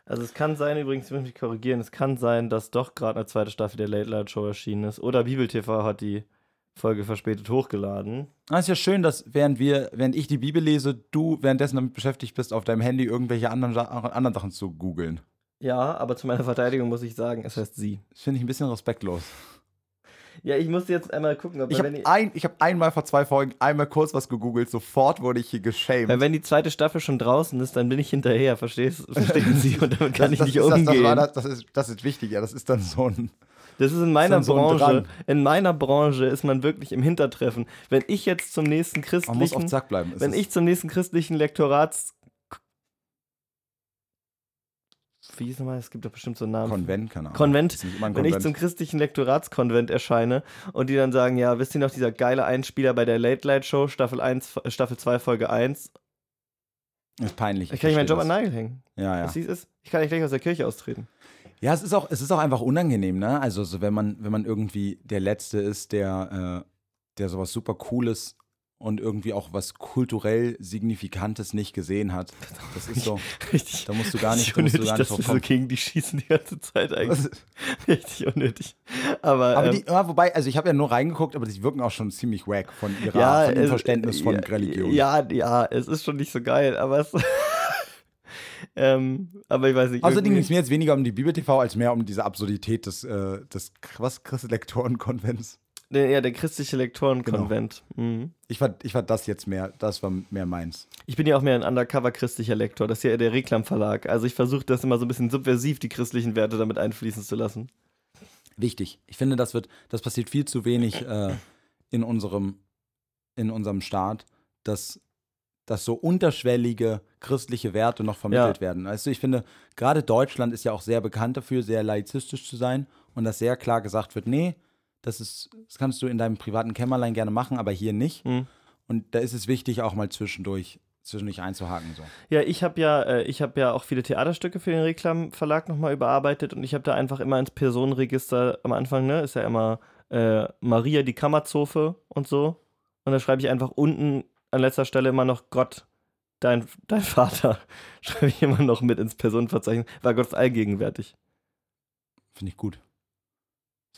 Speaker 1: Also es kann sein, übrigens, ich muss mich korrigieren, es kann sein, dass doch gerade eine zweite Staffel der Late Night Show erschienen ist. Oder Bibel TV hat die Folge verspätet hochgeladen.
Speaker 2: Ah, ist ja schön, dass während wir, während ich die Bibel lese, du währenddessen damit beschäftigt bist, auf deinem Handy irgendwelche anderen, anderen Sachen zu googeln.
Speaker 1: Ja, aber zu meiner Verteidigung muss ich sagen, es heißt sie.
Speaker 2: Das finde ich ein bisschen respektlos.
Speaker 1: Ja, ich musste jetzt einmal gucken, ob
Speaker 2: Ich
Speaker 1: wenn,
Speaker 2: habe ein, ich hab einmal vor zwei Folgen einmal kurz was gegoogelt, sofort wurde ich hier geschämt.
Speaker 1: weil wenn die zweite Staffel schon draußen ist, dann bin ich hinterher, verstehst, *laughs* verstehen Sie? Und damit kann ich
Speaker 2: das,
Speaker 1: nicht
Speaker 2: das,
Speaker 1: umgehen.
Speaker 2: das, war das, das, ist, das ist wichtig, ja. Das ist dann so ein.
Speaker 1: Das ist in meiner
Speaker 2: so
Speaker 1: Branche. In meiner Branche ist man wirklich im Hintertreffen. Wenn ich jetzt zum nächsten christlichen,
Speaker 2: auf Zack bleiben. Es
Speaker 1: wenn ich zum nächsten christlichen Lektorats wie hieß nochmal? Es gibt doch bestimmt so einen Namen.
Speaker 2: Konvent, keine Ahnung.
Speaker 1: Konvent.
Speaker 2: Ein
Speaker 1: Wenn ich
Speaker 2: Konvent.
Speaker 1: zum christlichen Lektoratskonvent erscheine und die dann sagen, ja, wisst ihr noch, dieser geile Einspieler bei der Late Light Show, Staffel 1, äh, Staffel 2, Folge 1,
Speaker 2: ist peinlich.
Speaker 1: ich kann ich meinen Job an
Speaker 2: das.
Speaker 1: Nagel hängen.
Speaker 2: Ja, ja.
Speaker 1: Was ist? Ich kann nicht gleich aus der Kirche austreten.
Speaker 2: Ja, es ist auch, es ist auch einfach unangenehm, ne? Also so, wenn man, wenn man irgendwie der Letzte ist, der, äh, der sowas super Cooles und irgendwie auch was kulturell Signifikantes nicht gesehen hat. Das ist so. *laughs*
Speaker 1: Richtig.
Speaker 2: Da musst du gar nicht, da musst du gar
Speaker 1: unnötig,
Speaker 2: nicht
Speaker 1: dass so gegen die schießen die ganze Zeit *laughs* eigentlich. Richtig unnötig. Aber,
Speaker 2: Aber
Speaker 1: ähm,
Speaker 2: die, ja, wobei, also ich habe ja nur reingeguckt, aber die wirken auch schon ziemlich wack von ihrer,
Speaker 1: ja,
Speaker 2: von ihrem Verständnis von
Speaker 1: ja,
Speaker 2: Religion.
Speaker 1: Ja, ja, es ist schon nicht so geil, aber es. *laughs* ähm, aber ich weiß nicht.
Speaker 2: Außerdem ging es mir jetzt weniger um die Bibel TV als mehr um diese Absurdität des, äh, des was, Lektorenkonvents.
Speaker 1: Der, ja, der christliche Lektorenkonvent.
Speaker 2: Genau.
Speaker 1: Mhm.
Speaker 2: Ich fand, ich fand das jetzt mehr, das war mehr meins.
Speaker 1: Ich bin ja auch mehr ein undercover-christlicher Lektor. Das ist ja der Reklam-Verlag. Also ich versuche das immer so ein bisschen subversiv, die christlichen Werte damit einfließen zu lassen.
Speaker 2: Wichtig. Ich finde, das wird, das passiert viel zu wenig äh, in unserem, in unserem Staat, dass, dass so unterschwellige christliche Werte noch vermittelt
Speaker 1: Ja.
Speaker 2: werden. Du, ich finde, gerade Deutschland ist ja auch sehr bekannt dafür, sehr laizistisch zu sein und dass sehr klar gesagt wird, nee, das ist, das kannst du in deinem privaten Kämmerlein gerne machen, aber hier nicht.
Speaker 1: Hm.
Speaker 2: Und da ist es wichtig, auch mal zwischendurch, zwischendurch einzuhaken. So.
Speaker 1: Ja, ich habe ja, äh, ich habe ja auch viele Theaterstücke für den Reklam Verlag nochmal überarbeitet und ich habe da einfach immer ins Personenregister am Anfang, ne, ist ja immer äh, Maria die Kammerzofe und so. Und da schreibe ich einfach unten an letzter Stelle immer noch Gott, dein, dein Vater, *laughs* schreibe ich immer noch mit ins Personenverzeichnis, weil Gott allgegenwärtig.
Speaker 2: Finde ich gut.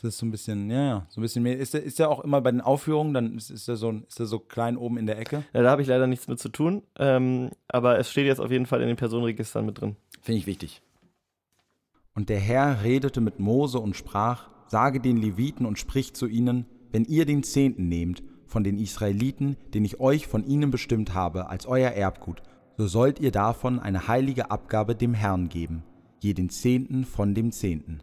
Speaker 2: Das ist so ein bisschen, ja, ja, so ein bisschen mehr. Ist der, ist der auch immer bei den Aufführungen, dann ist, ist, der so, ist der so klein oben in der Ecke?
Speaker 1: Ja, da habe ich leider nichts mit zu tun, ähm, aber es steht jetzt auf jeden Fall in den Personenregistern mit drin.
Speaker 2: Finde ich wichtig. Und der Herr redete mit Mose und sprach, sage den Leviten und sprich zu ihnen, wenn ihr den Zehnten nehmt von den Israeliten, den ich euch von ihnen bestimmt habe, als euer Erbgut, so sollt ihr davon eine heilige Abgabe dem Herrn geben, jeden Zehnten von dem Zehnten.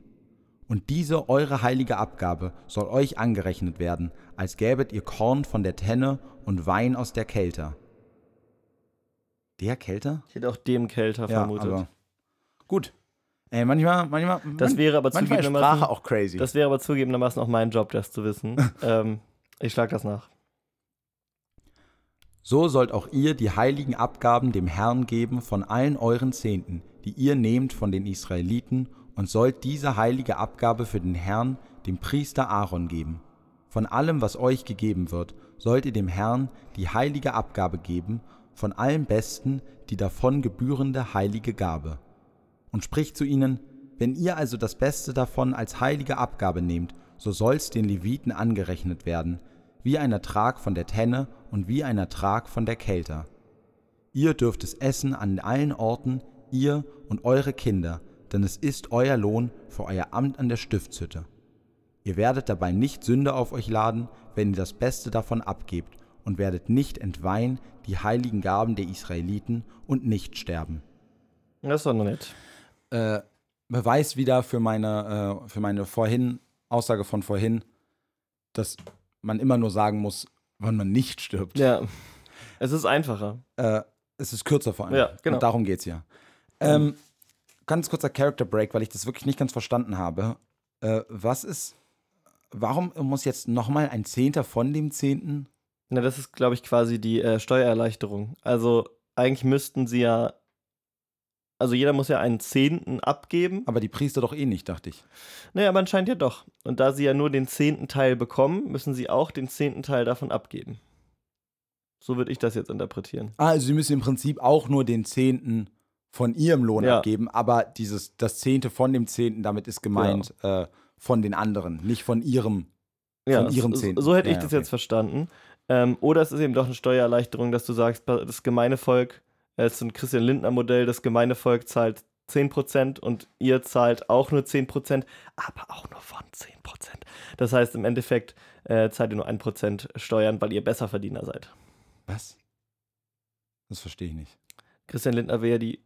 Speaker 2: Und diese eure heilige Abgabe soll euch angerechnet werden, als gäbet ihr Korn von der Tenne und Wein aus der Kelter. Der Kelter?
Speaker 1: Ich hätte auch dem Kälter vermutet.
Speaker 2: aber gut. Ey, manchmal, manchmal.
Speaker 1: Das wäre aber zugegebenermaßen-
Speaker 2: auch crazy.
Speaker 1: Das wäre aber zugegebenermaßen auch mein Job, das zu wissen. *laughs* ähm, ich schlag das nach.
Speaker 2: so sollt auch ihr die heiligen Abgaben dem Herrn geben von allen euren Zehnten, die ihr nehmt von den Israeliten, und sollt diese heilige Abgabe für den Herrn, dem Priester Aaron, geben. Von allem, was euch gegeben wird, sollt ihr dem Herrn die heilige Abgabe geben, von allem Besten die davon gebührende heilige Gabe. Und spricht zu ihnen, wenn ihr also das Beste davon als heilige Abgabe nehmt, so soll's den Leviten angerechnet werden, wie ein Ertrag von der Tenne und wie ein Ertrag von der Kelter. Ihr dürft es essen an allen Orten, ihr und eure Kinder, denn es ist euer Lohn für euer Amt an der Stiftshütte. Ihr werdet dabei nicht Sünde auf euch laden, wenn ihr das Beste davon abgebt, und werdet nicht entweihen die heiligen Gaben der Israeliten und nicht sterben.
Speaker 1: Das ist doch noch nett.
Speaker 2: Äh, Beweis wieder für meine, äh, für meine vorhin, Aussage von vorhin, dass man immer nur sagen muss, wann man nicht stirbt.
Speaker 1: Ja. Es ist einfacher.
Speaker 2: Äh, es ist kürzer vor allem.
Speaker 1: Ja, genau.
Speaker 2: Und darum geht's ja. Ähm, ganz kurzer Character Break, weil ich das wirklich nicht ganz verstanden habe. Äh, was ist, warum muss jetzt nochmal ein Zehnter von dem Zehnten?
Speaker 1: Na, das ist, glaube ich, quasi die äh, Steuererleichterung. Also eigentlich müssten sie ja. Also jeder muss ja einen Zehnten abgeben.
Speaker 2: Aber die Priester doch eh nicht, dachte ich.
Speaker 1: Naja, aber anscheinend ja doch. Und da sie ja nur den zehnten Teil bekommen, müssen sie auch den zehnten Teil davon abgeben. So würde ich das jetzt interpretieren.
Speaker 2: Ah, also sie müssen im Prinzip auch nur den Zehnten von ihrem Lohn
Speaker 1: Ja.
Speaker 2: abgeben, aber dieses, das Zehnte von dem Zehnten, damit ist gemeint äh, von den anderen, nicht von ihrem.
Speaker 1: Ja,
Speaker 2: Von ihrem
Speaker 1: so,
Speaker 2: Zehnten.
Speaker 1: so hätte ich
Speaker 2: Ja,
Speaker 1: das
Speaker 2: okay.
Speaker 1: jetzt verstanden. Ähm, oder es ist eben doch eine Steuererleichterung, dass du sagst, das gemeine Volk, äh, das ist ein Christian Lindner-Modell, das gemeine Volk zahlt 10% und ihr zahlt auch nur 10%, aber auch nur von 10%. Das heißt, im Endeffekt äh, zahlt ihr nur 1% Steuern, weil ihr Besserverdiener seid.
Speaker 2: Was? Das verstehe ich nicht.
Speaker 1: Christian Lindner will ja die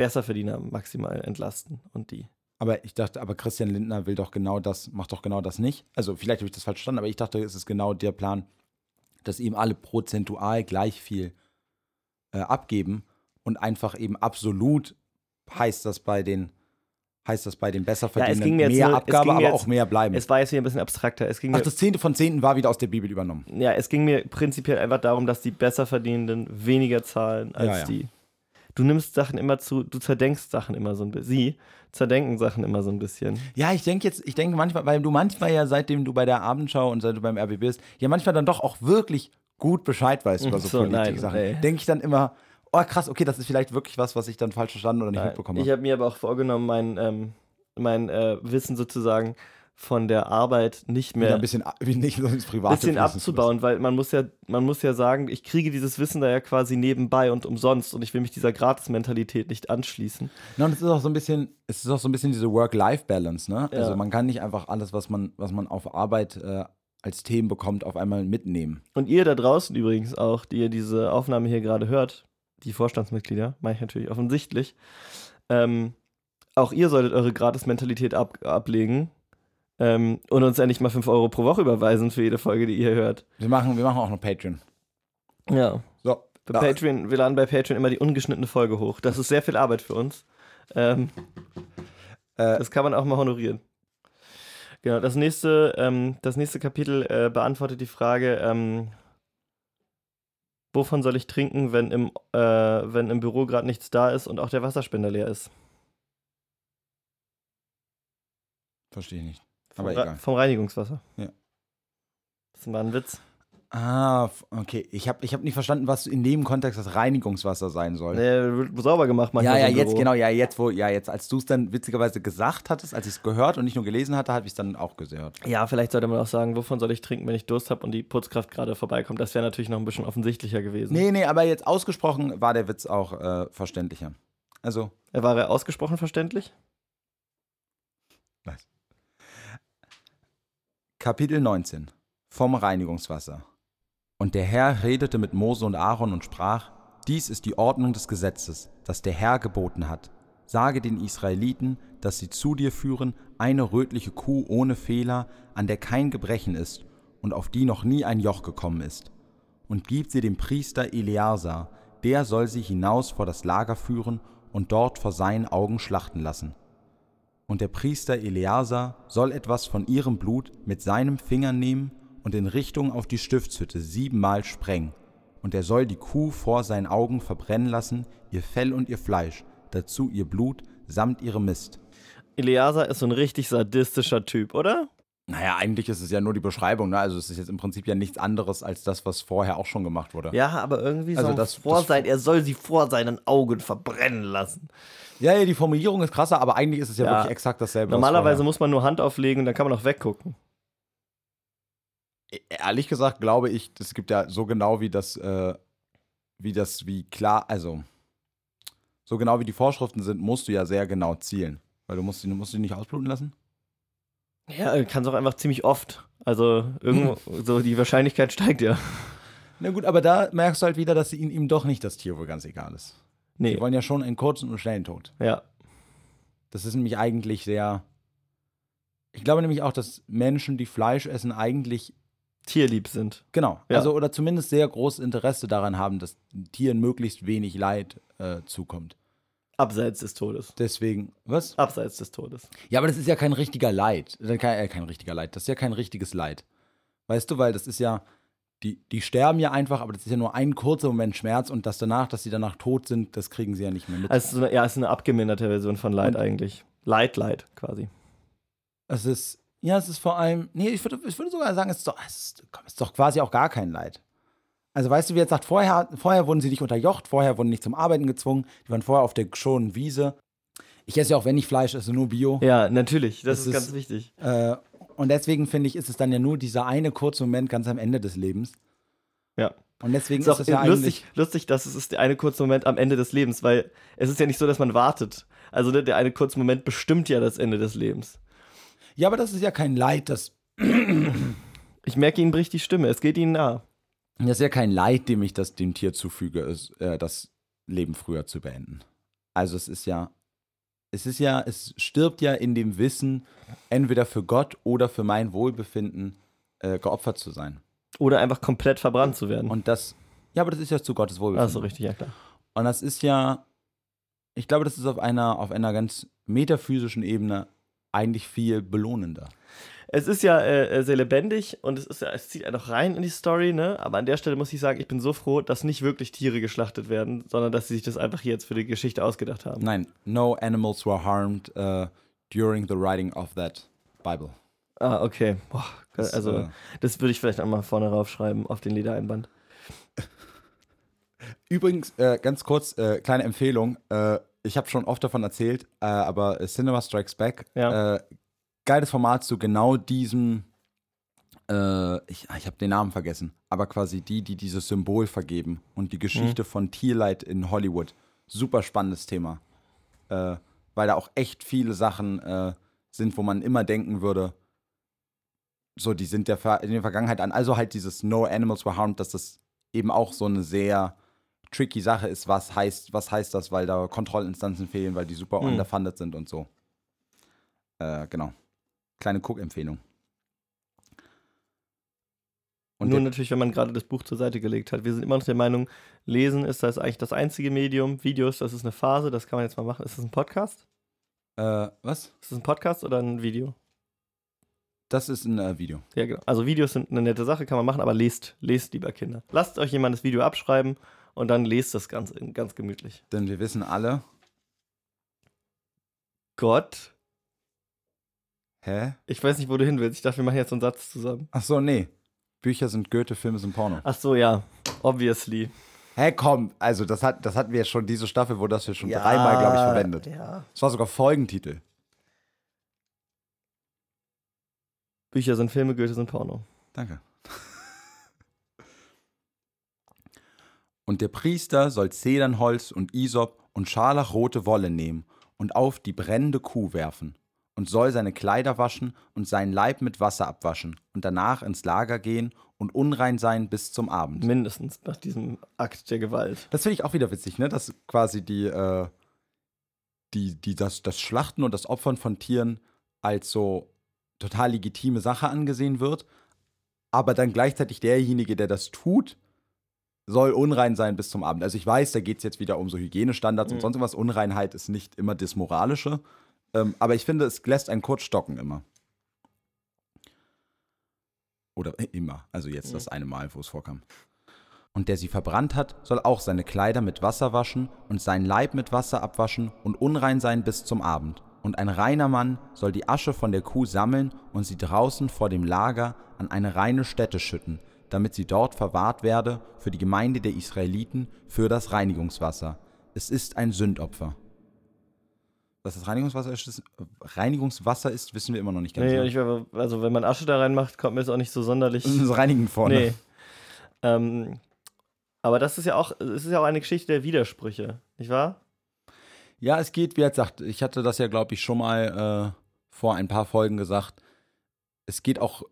Speaker 1: Besserverdiener maximal entlasten und die.
Speaker 2: Aber ich dachte, aber Christian Lindner will doch genau das, macht doch genau das nicht. Also vielleicht habe ich das falsch verstanden, aber ich dachte, es ist genau der Plan, dass ihm alle prozentual gleich viel äh, abgeben und einfach eben absolut heißt das bei den heißt das bei den Besserverdienenden
Speaker 1: jetzt
Speaker 2: mehr
Speaker 1: nur-
Speaker 2: Abgabe, aber
Speaker 1: jetzt-
Speaker 2: auch mehr bleiben.
Speaker 1: Es war jetzt hier ein bisschen abstrakter. Es ging
Speaker 2: Ach,
Speaker 1: mir,
Speaker 2: das Zehnte von Zehnten war wieder aus der Bibel übernommen.
Speaker 1: ja, es ging mir prinzipiell einfach darum, dass die Besserverdienenden weniger zahlen als
Speaker 2: Ja, ja.
Speaker 1: die. Du nimmst Sachen immer zu, du zerdenkst Sachen immer so ein bisschen. Sie zerdenken Sachen immer so ein bisschen.
Speaker 2: Ja, ich denke jetzt, ich denke manchmal, weil du manchmal ja, seitdem du bei der Abendschau und seit du beim RB bist, ja manchmal dann doch auch wirklich gut Bescheid weißt über so,
Speaker 1: So,
Speaker 2: Politik-Sachen. Denke ich dann immer, oh krass, okay, das ist vielleicht wirklich was, was ich dann falsch verstanden oder nicht
Speaker 1: Nein,
Speaker 2: mitbekommen
Speaker 1: ich
Speaker 2: habe.
Speaker 1: habe mir aber auch vorgenommen, mein, ähm, mein äh, Wissen sozusagen von der Arbeit nicht
Speaker 2: Wieder
Speaker 1: mehr
Speaker 2: ein bisschen, wie nicht ins Private.
Speaker 1: bisschen abzubauen, weil man muss ja, man muss ja sagen, ich kriege dieses Wissen da ja quasi nebenbei und umsonst und ich will mich dieser Gratis-Mentalität nicht anschließen.
Speaker 2: Ja, und es ist auch so ein bisschen, es ist auch so ein bisschen diese Work-Life-Balance, ne?
Speaker 1: Ja.
Speaker 2: Also man kann nicht einfach alles, was man, was man auf Arbeit äh, als Themen bekommt, auf einmal mitnehmen.
Speaker 1: Und ihr da draußen übrigens auch, die ihr diese Aufnahme hier gerade hört, die Vorstandsmitglieder, meine ich natürlich offensichtlich, ähm, auch ihr solltet eure Gratis-Mentalität ab, ablegen ähm, und uns endlich mal 5 Euro pro Woche überweisen für jede Folge, die ihr hört.
Speaker 2: Wir machen, wir machen auch noch Patreon.
Speaker 1: Ja.
Speaker 2: So.
Speaker 1: Bei Patreon, wir laden bei Patreon immer die ungeschnittene Folge hoch. Das ist sehr viel Arbeit für uns. Ähm,
Speaker 2: Äh,
Speaker 1: das kann man auch mal honorieren. Genau, das nächste, ähm, das nächste Kapitel äh, beantwortet die Frage, ähm, wovon soll ich trinken, wenn im, äh, wenn im Büro gerade nichts da ist und auch der Wasserspender leer ist?
Speaker 2: Verstehe ich nicht.
Speaker 1: Vom,
Speaker 2: Aber egal.
Speaker 1: vom Reinigungswasser.
Speaker 2: Ja.
Speaker 1: Das war ein Witz.
Speaker 2: Ah, okay. Ich habe ich hab nicht verstanden, was in dem Kontext das Reinigungswasser sein soll.
Speaker 1: Der wird sauber gemacht
Speaker 2: Ja,
Speaker 1: manchmal
Speaker 2: ja,
Speaker 1: im
Speaker 2: jetzt,
Speaker 1: Büro.
Speaker 2: genau, ja, jetzt, wo, ja, jetzt, als du es dann witzigerweise gesagt hattest, als ich es gehört und nicht nur gelesen hatte, habe ich es dann auch gehört.
Speaker 1: Ja, vielleicht sollte man auch sagen, wovon soll ich trinken, wenn ich Durst habe und die Putzkraft gerade vorbeikommt. Das wäre natürlich noch ein bisschen offensichtlicher gewesen.
Speaker 2: Nee, nee, aber jetzt ausgesprochen war der Witz auch äh, verständlicher. Also,
Speaker 1: Äh, War er ausgesprochen verständlich?
Speaker 2: Kapitel 19 vom Reinigungswasser. Und der Herr redete mit Mose und Aaron und sprach, dies ist die Ordnung des Gesetzes, das der Herr geboten hat. Sage den Israeliten, dass sie zu dir führen eine rötliche Kuh ohne Fehler, an der kein Gebrechen ist und auf die noch nie ein Joch gekommen ist. Und gib sie dem Priester Eleazar, der soll sie hinaus vor das Lager führen und dort vor seinen Augen schlachten lassen. Und der Priester Eleazar soll etwas von ihrem Blut mit seinem Finger nehmen und in Richtung auf die Stiftshütte siebenmal sprengen. Und er soll die Kuh vor seinen Augen verbrennen lassen, ihr Fell und ihr Fleisch, dazu ihr Blut samt ihrem Mist.
Speaker 1: Eleazar ist so ein richtig sadistischer Typ, oder?
Speaker 2: Naja, eigentlich ist es ja nur die Beschreibung, ne? Also es ist jetzt im Prinzip ja nichts anderes als das, was vorher auch schon gemacht wurde.
Speaker 1: Ja, aber irgendwie
Speaker 2: Also
Speaker 1: so
Speaker 2: das-
Speaker 1: vor
Speaker 2: das-
Speaker 1: sein, er soll sie vor seinen Augen verbrennen lassen.
Speaker 2: Ja, ja, die Formulierung ist krasser, aber eigentlich ist es ja,
Speaker 1: Ja.
Speaker 2: wirklich exakt dasselbe.
Speaker 1: Normalerweise muss man nur Hand auflegen dann kann man auch weggucken.
Speaker 2: E-, Ehrlich gesagt glaube ich, es gibt ja so genau wie das, äh, wie das, wie klar, also so genau wie die Vorschriften sind, musst du ja sehr genau zielen. Weil du musst, du musst die nicht ausbluten lassen.
Speaker 1: Ja, kann es auch einfach ziemlich oft. Also irgendwo, *laughs* so die Wahrscheinlichkeit steigt ja.
Speaker 2: Na gut, aber da merkst du halt wieder, dass ihnen ihm doch nicht das Tier wohl ganz egal ist.
Speaker 1: Nee,
Speaker 2: Die wollen ja schon einen kurzen und schnellen Tod.
Speaker 1: ja.
Speaker 2: Das ist nämlich eigentlich sehr. Ich glaube nämlich auch, dass Menschen, die Fleisch essen, eigentlich
Speaker 1: Tierlieb sind.
Speaker 2: Genau.
Speaker 1: Ja.
Speaker 2: Also, oder zumindest sehr großes Interesse daran haben, dass Tieren möglichst wenig Leid äh, zukommt.
Speaker 1: Abseits des Todes.
Speaker 2: Deswegen, was?
Speaker 1: Abseits des Todes.
Speaker 2: Ja, aber das ist ja kein richtiger Leid. Kein, äh, kein richtiger Leid. Das ist ja kein richtiges Leid. Weißt du, weil das ist ja, die, die sterben ja einfach, aber das ist ja nur ein kurzer Moment Schmerz und das danach, dass sie danach tot sind, das kriegen sie ja nicht mehr mit.
Speaker 1: Also, ja, es ist eine abgeminderte Version von Leid
Speaker 2: Und-
Speaker 1: eigentlich. Leid, Leid quasi.
Speaker 2: Es ist, ja, es ist vor allem, nee, ich würde, ich würde sogar sagen, es ist, doch, es, ist, komm, es ist doch quasi auch gar kein Leid. Also weißt du, wie jetzt sagt, vorher, vorher wurden sie nicht unterjocht, vorher wurden nicht zum Arbeiten gezwungen, die waren vorher auf der geschonenen Wiese. Ich esse ja auch, wenn ich Fleisch esse, nur Bio.
Speaker 1: Ja, natürlich. Das ist,
Speaker 2: ist-
Speaker 1: ganz wichtig.
Speaker 2: Äh, und deswegen finde ich, ist es dann ja nur dieser eine kurze Moment ganz am Ende des Lebens.
Speaker 1: Ja.
Speaker 2: Und deswegen
Speaker 1: Ist
Speaker 2: ist, es ja
Speaker 1: lustig,
Speaker 2: eigentlich.
Speaker 1: lustig, dass es ist der eine kurze Moment am Ende des Lebens, weil es ist ja nicht so, dass man wartet. Also ne, der eine kurze Moment bestimmt ja das Ende des Lebens.
Speaker 2: Ja, aber das ist ja kein Leid, das, *clears throat*
Speaker 1: Ich merke, Ihnen bricht die Stimme. Es geht Ihnen nah.
Speaker 2: das ist ja kein Leid, dem ich das dem Tier zufüge, ist, äh, das Leben früher zu beenden. Also es ist ja, es ist ja, es stirbt ja in dem Wissen, entweder für Gott oder für mein Wohlbefinden äh, geopfert zu sein.
Speaker 1: Oder einfach komplett verbrannt zu werden.
Speaker 2: Und das, ja, aber das ist ja zu Gottes Wohlbefinden.
Speaker 1: Achso, richtig, ja klar.
Speaker 2: Und das ist ja, ich glaube, das ist auf einer, auf einer ganz metaphysischen Ebene eigentlich viel belohnender.
Speaker 1: Es ist ja äh, äh, sehr lebendig und es, ist ja, es zieht einen auch rein in die Story, ne? Aber an der Stelle muss ich sagen, ich bin so froh, dass nicht wirklich Tiere geschlachtet werden, sondern dass sie sich das einfach jetzt für die Geschichte ausgedacht haben.
Speaker 2: Nein, no animals were harmed uh, during the writing of that Bible.
Speaker 1: Ah, okay. Boah,
Speaker 2: Das,
Speaker 1: also,
Speaker 2: äh,
Speaker 1: das würde ich vielleicht auch mal vorne raufschreiben auf den Ledereinband. *laughs*
Speaker 2: Übrigens, äh, ganz kurz, kleine Empfehlung. Ich habe schon oft davon erzählt, äh, aber Cinema Strikes Back,
Speaker 1: Ja.
Speaker 2: äh, geiles Format zu genau diesem, äh, ich, ich habe den Namen vergessen, aber quasi die, die dieses Symbol vergeben und die Geschichte von Tierleid in Hollywood. Super spannendes Thema. Äh, weil da auch echt viele Sachen äh, sind, wo man immer denken würde, so, die sind der Ver in der Vergangenheit an. Also halt dieses No Animals Were Harmed, dass das eben auch so eine sehr tricky Sache ist, was heißt, was heißt das, weil da Kontrollinstanzen fehlen, weil die super
Speaker 1: Hm.
Speaker 2: underfunded sind und so. Äh, genau. Kleine Cook-Empfehlung.
Speaker 1: Und Nur natürlich, wenn man gerade das Buch zur Seite gelegt hat. Wir sind immer noch der Meinung, Lesen ist das eigentlich das einzige Medium. Videos, das ist eine Phase, das kann man jetzt mal machen. Ist das ein Podcast?
Speaker 2: Äh, was?
Speaker 1: Ist das ein Podcast oder ein Video?
Speaker 2: Das ist ein äh, Video.
Speaker 1: Ja, genau. Also Videos sind eine nette Sache, kann man machen, aber lest, lest lieber Kinder. Lasst euch jemand das Video abschreiben und dann lest das ganz, ganz gemütlich.
Speaker 2: Denn wir wissen alle.
Speaker 1: Gott.
Speaker 2: Hä?
Speaker 1: Ich weiß nicht, wo du hin willst. Ich dachte, wir machen jetzt einen Satz zusammen.
Speaker 2: Ach so, nee. Bücher sind Goethe, Filme sind Porno.
Speaker 1: Ach so, ja. Obviously.
Speaker 2: Hä, hey, komm, also das, hat, das hatten wir jetzt schon, diese Staffel wurde das wir schon ja, dreimal, glaube ich, verwendet.
Speaker 1: Ja.
Speaker 2: Das war sogar Folgentitel.
Speaker 1: Bücher sind Filme, Goethe sind Porno.
Speaker 2: Danke. *laughs* Und der Priester soll Zedernholz und Isop und scharlachrote Wolle nehmen und auf die brennende Kuh werfen und soll seine Kleider waschen und seinen Leib mit Wasser abwaschen und danach ins Lager gehen und unrein sein bis zum Abend.
Speaker 1: Mindestens nach diesem Akt der Gewalt.
Speaker 2: Das finde ich auch wieder witzig, ne? Dass quasi die, äh, die, die, das, das Schlachten und das Opfern von Tieren als so total legitime Sache angesehen wird, aber dann gleichzeitig derjenige, der das tut, soll unrein sein bis zum Abend. Also ich weiß, da geht es jetzt wieder um so Hygienestandards mhm. und sonst was. Unreinheit ist nicht immer das Moralische. Ähm, aber ich finde, es lässt einen kurz stocken immer. Oder immer. Also jetzt mhm. das eine Mal, wo es vorkam. Und der sie verbrannt hat, soll auch seine Kleider mit Wasser waschen und seinen Leib mit Wasser abwaschen und unrein sein bis zum Abend. Und ein reiner Mann soll die Asche von der Kuh sammeln und sie draußen vor dem Lager an eine reine Stätte schütten, damit sie dort verwahrt werde für die Gemeinde der Israeliten für das Reinigungswasser. Es ist ein Sündopfer. Was das Reinigungswasser ist, Reinigungswasser ist, wissen wir immer noch nicht
Speaker 1: ganz. Nee, genau. ich, also wenn man Asche da reinmacht, kommt mir das auch nicht so sonderlich.
Speaker 2: So reinigen vorne.
Speaker 1: Nee. Ähm, aber das ist ja auch, es ist ja auch eine Geschichte der Widersprüche, nicht wahr?
Speaker 2: Ja, es geht, wie er sagt, ich hatte das ja, glaube ich, schon mal äh, vor ein paar Folgen gesagt. Es geht auch,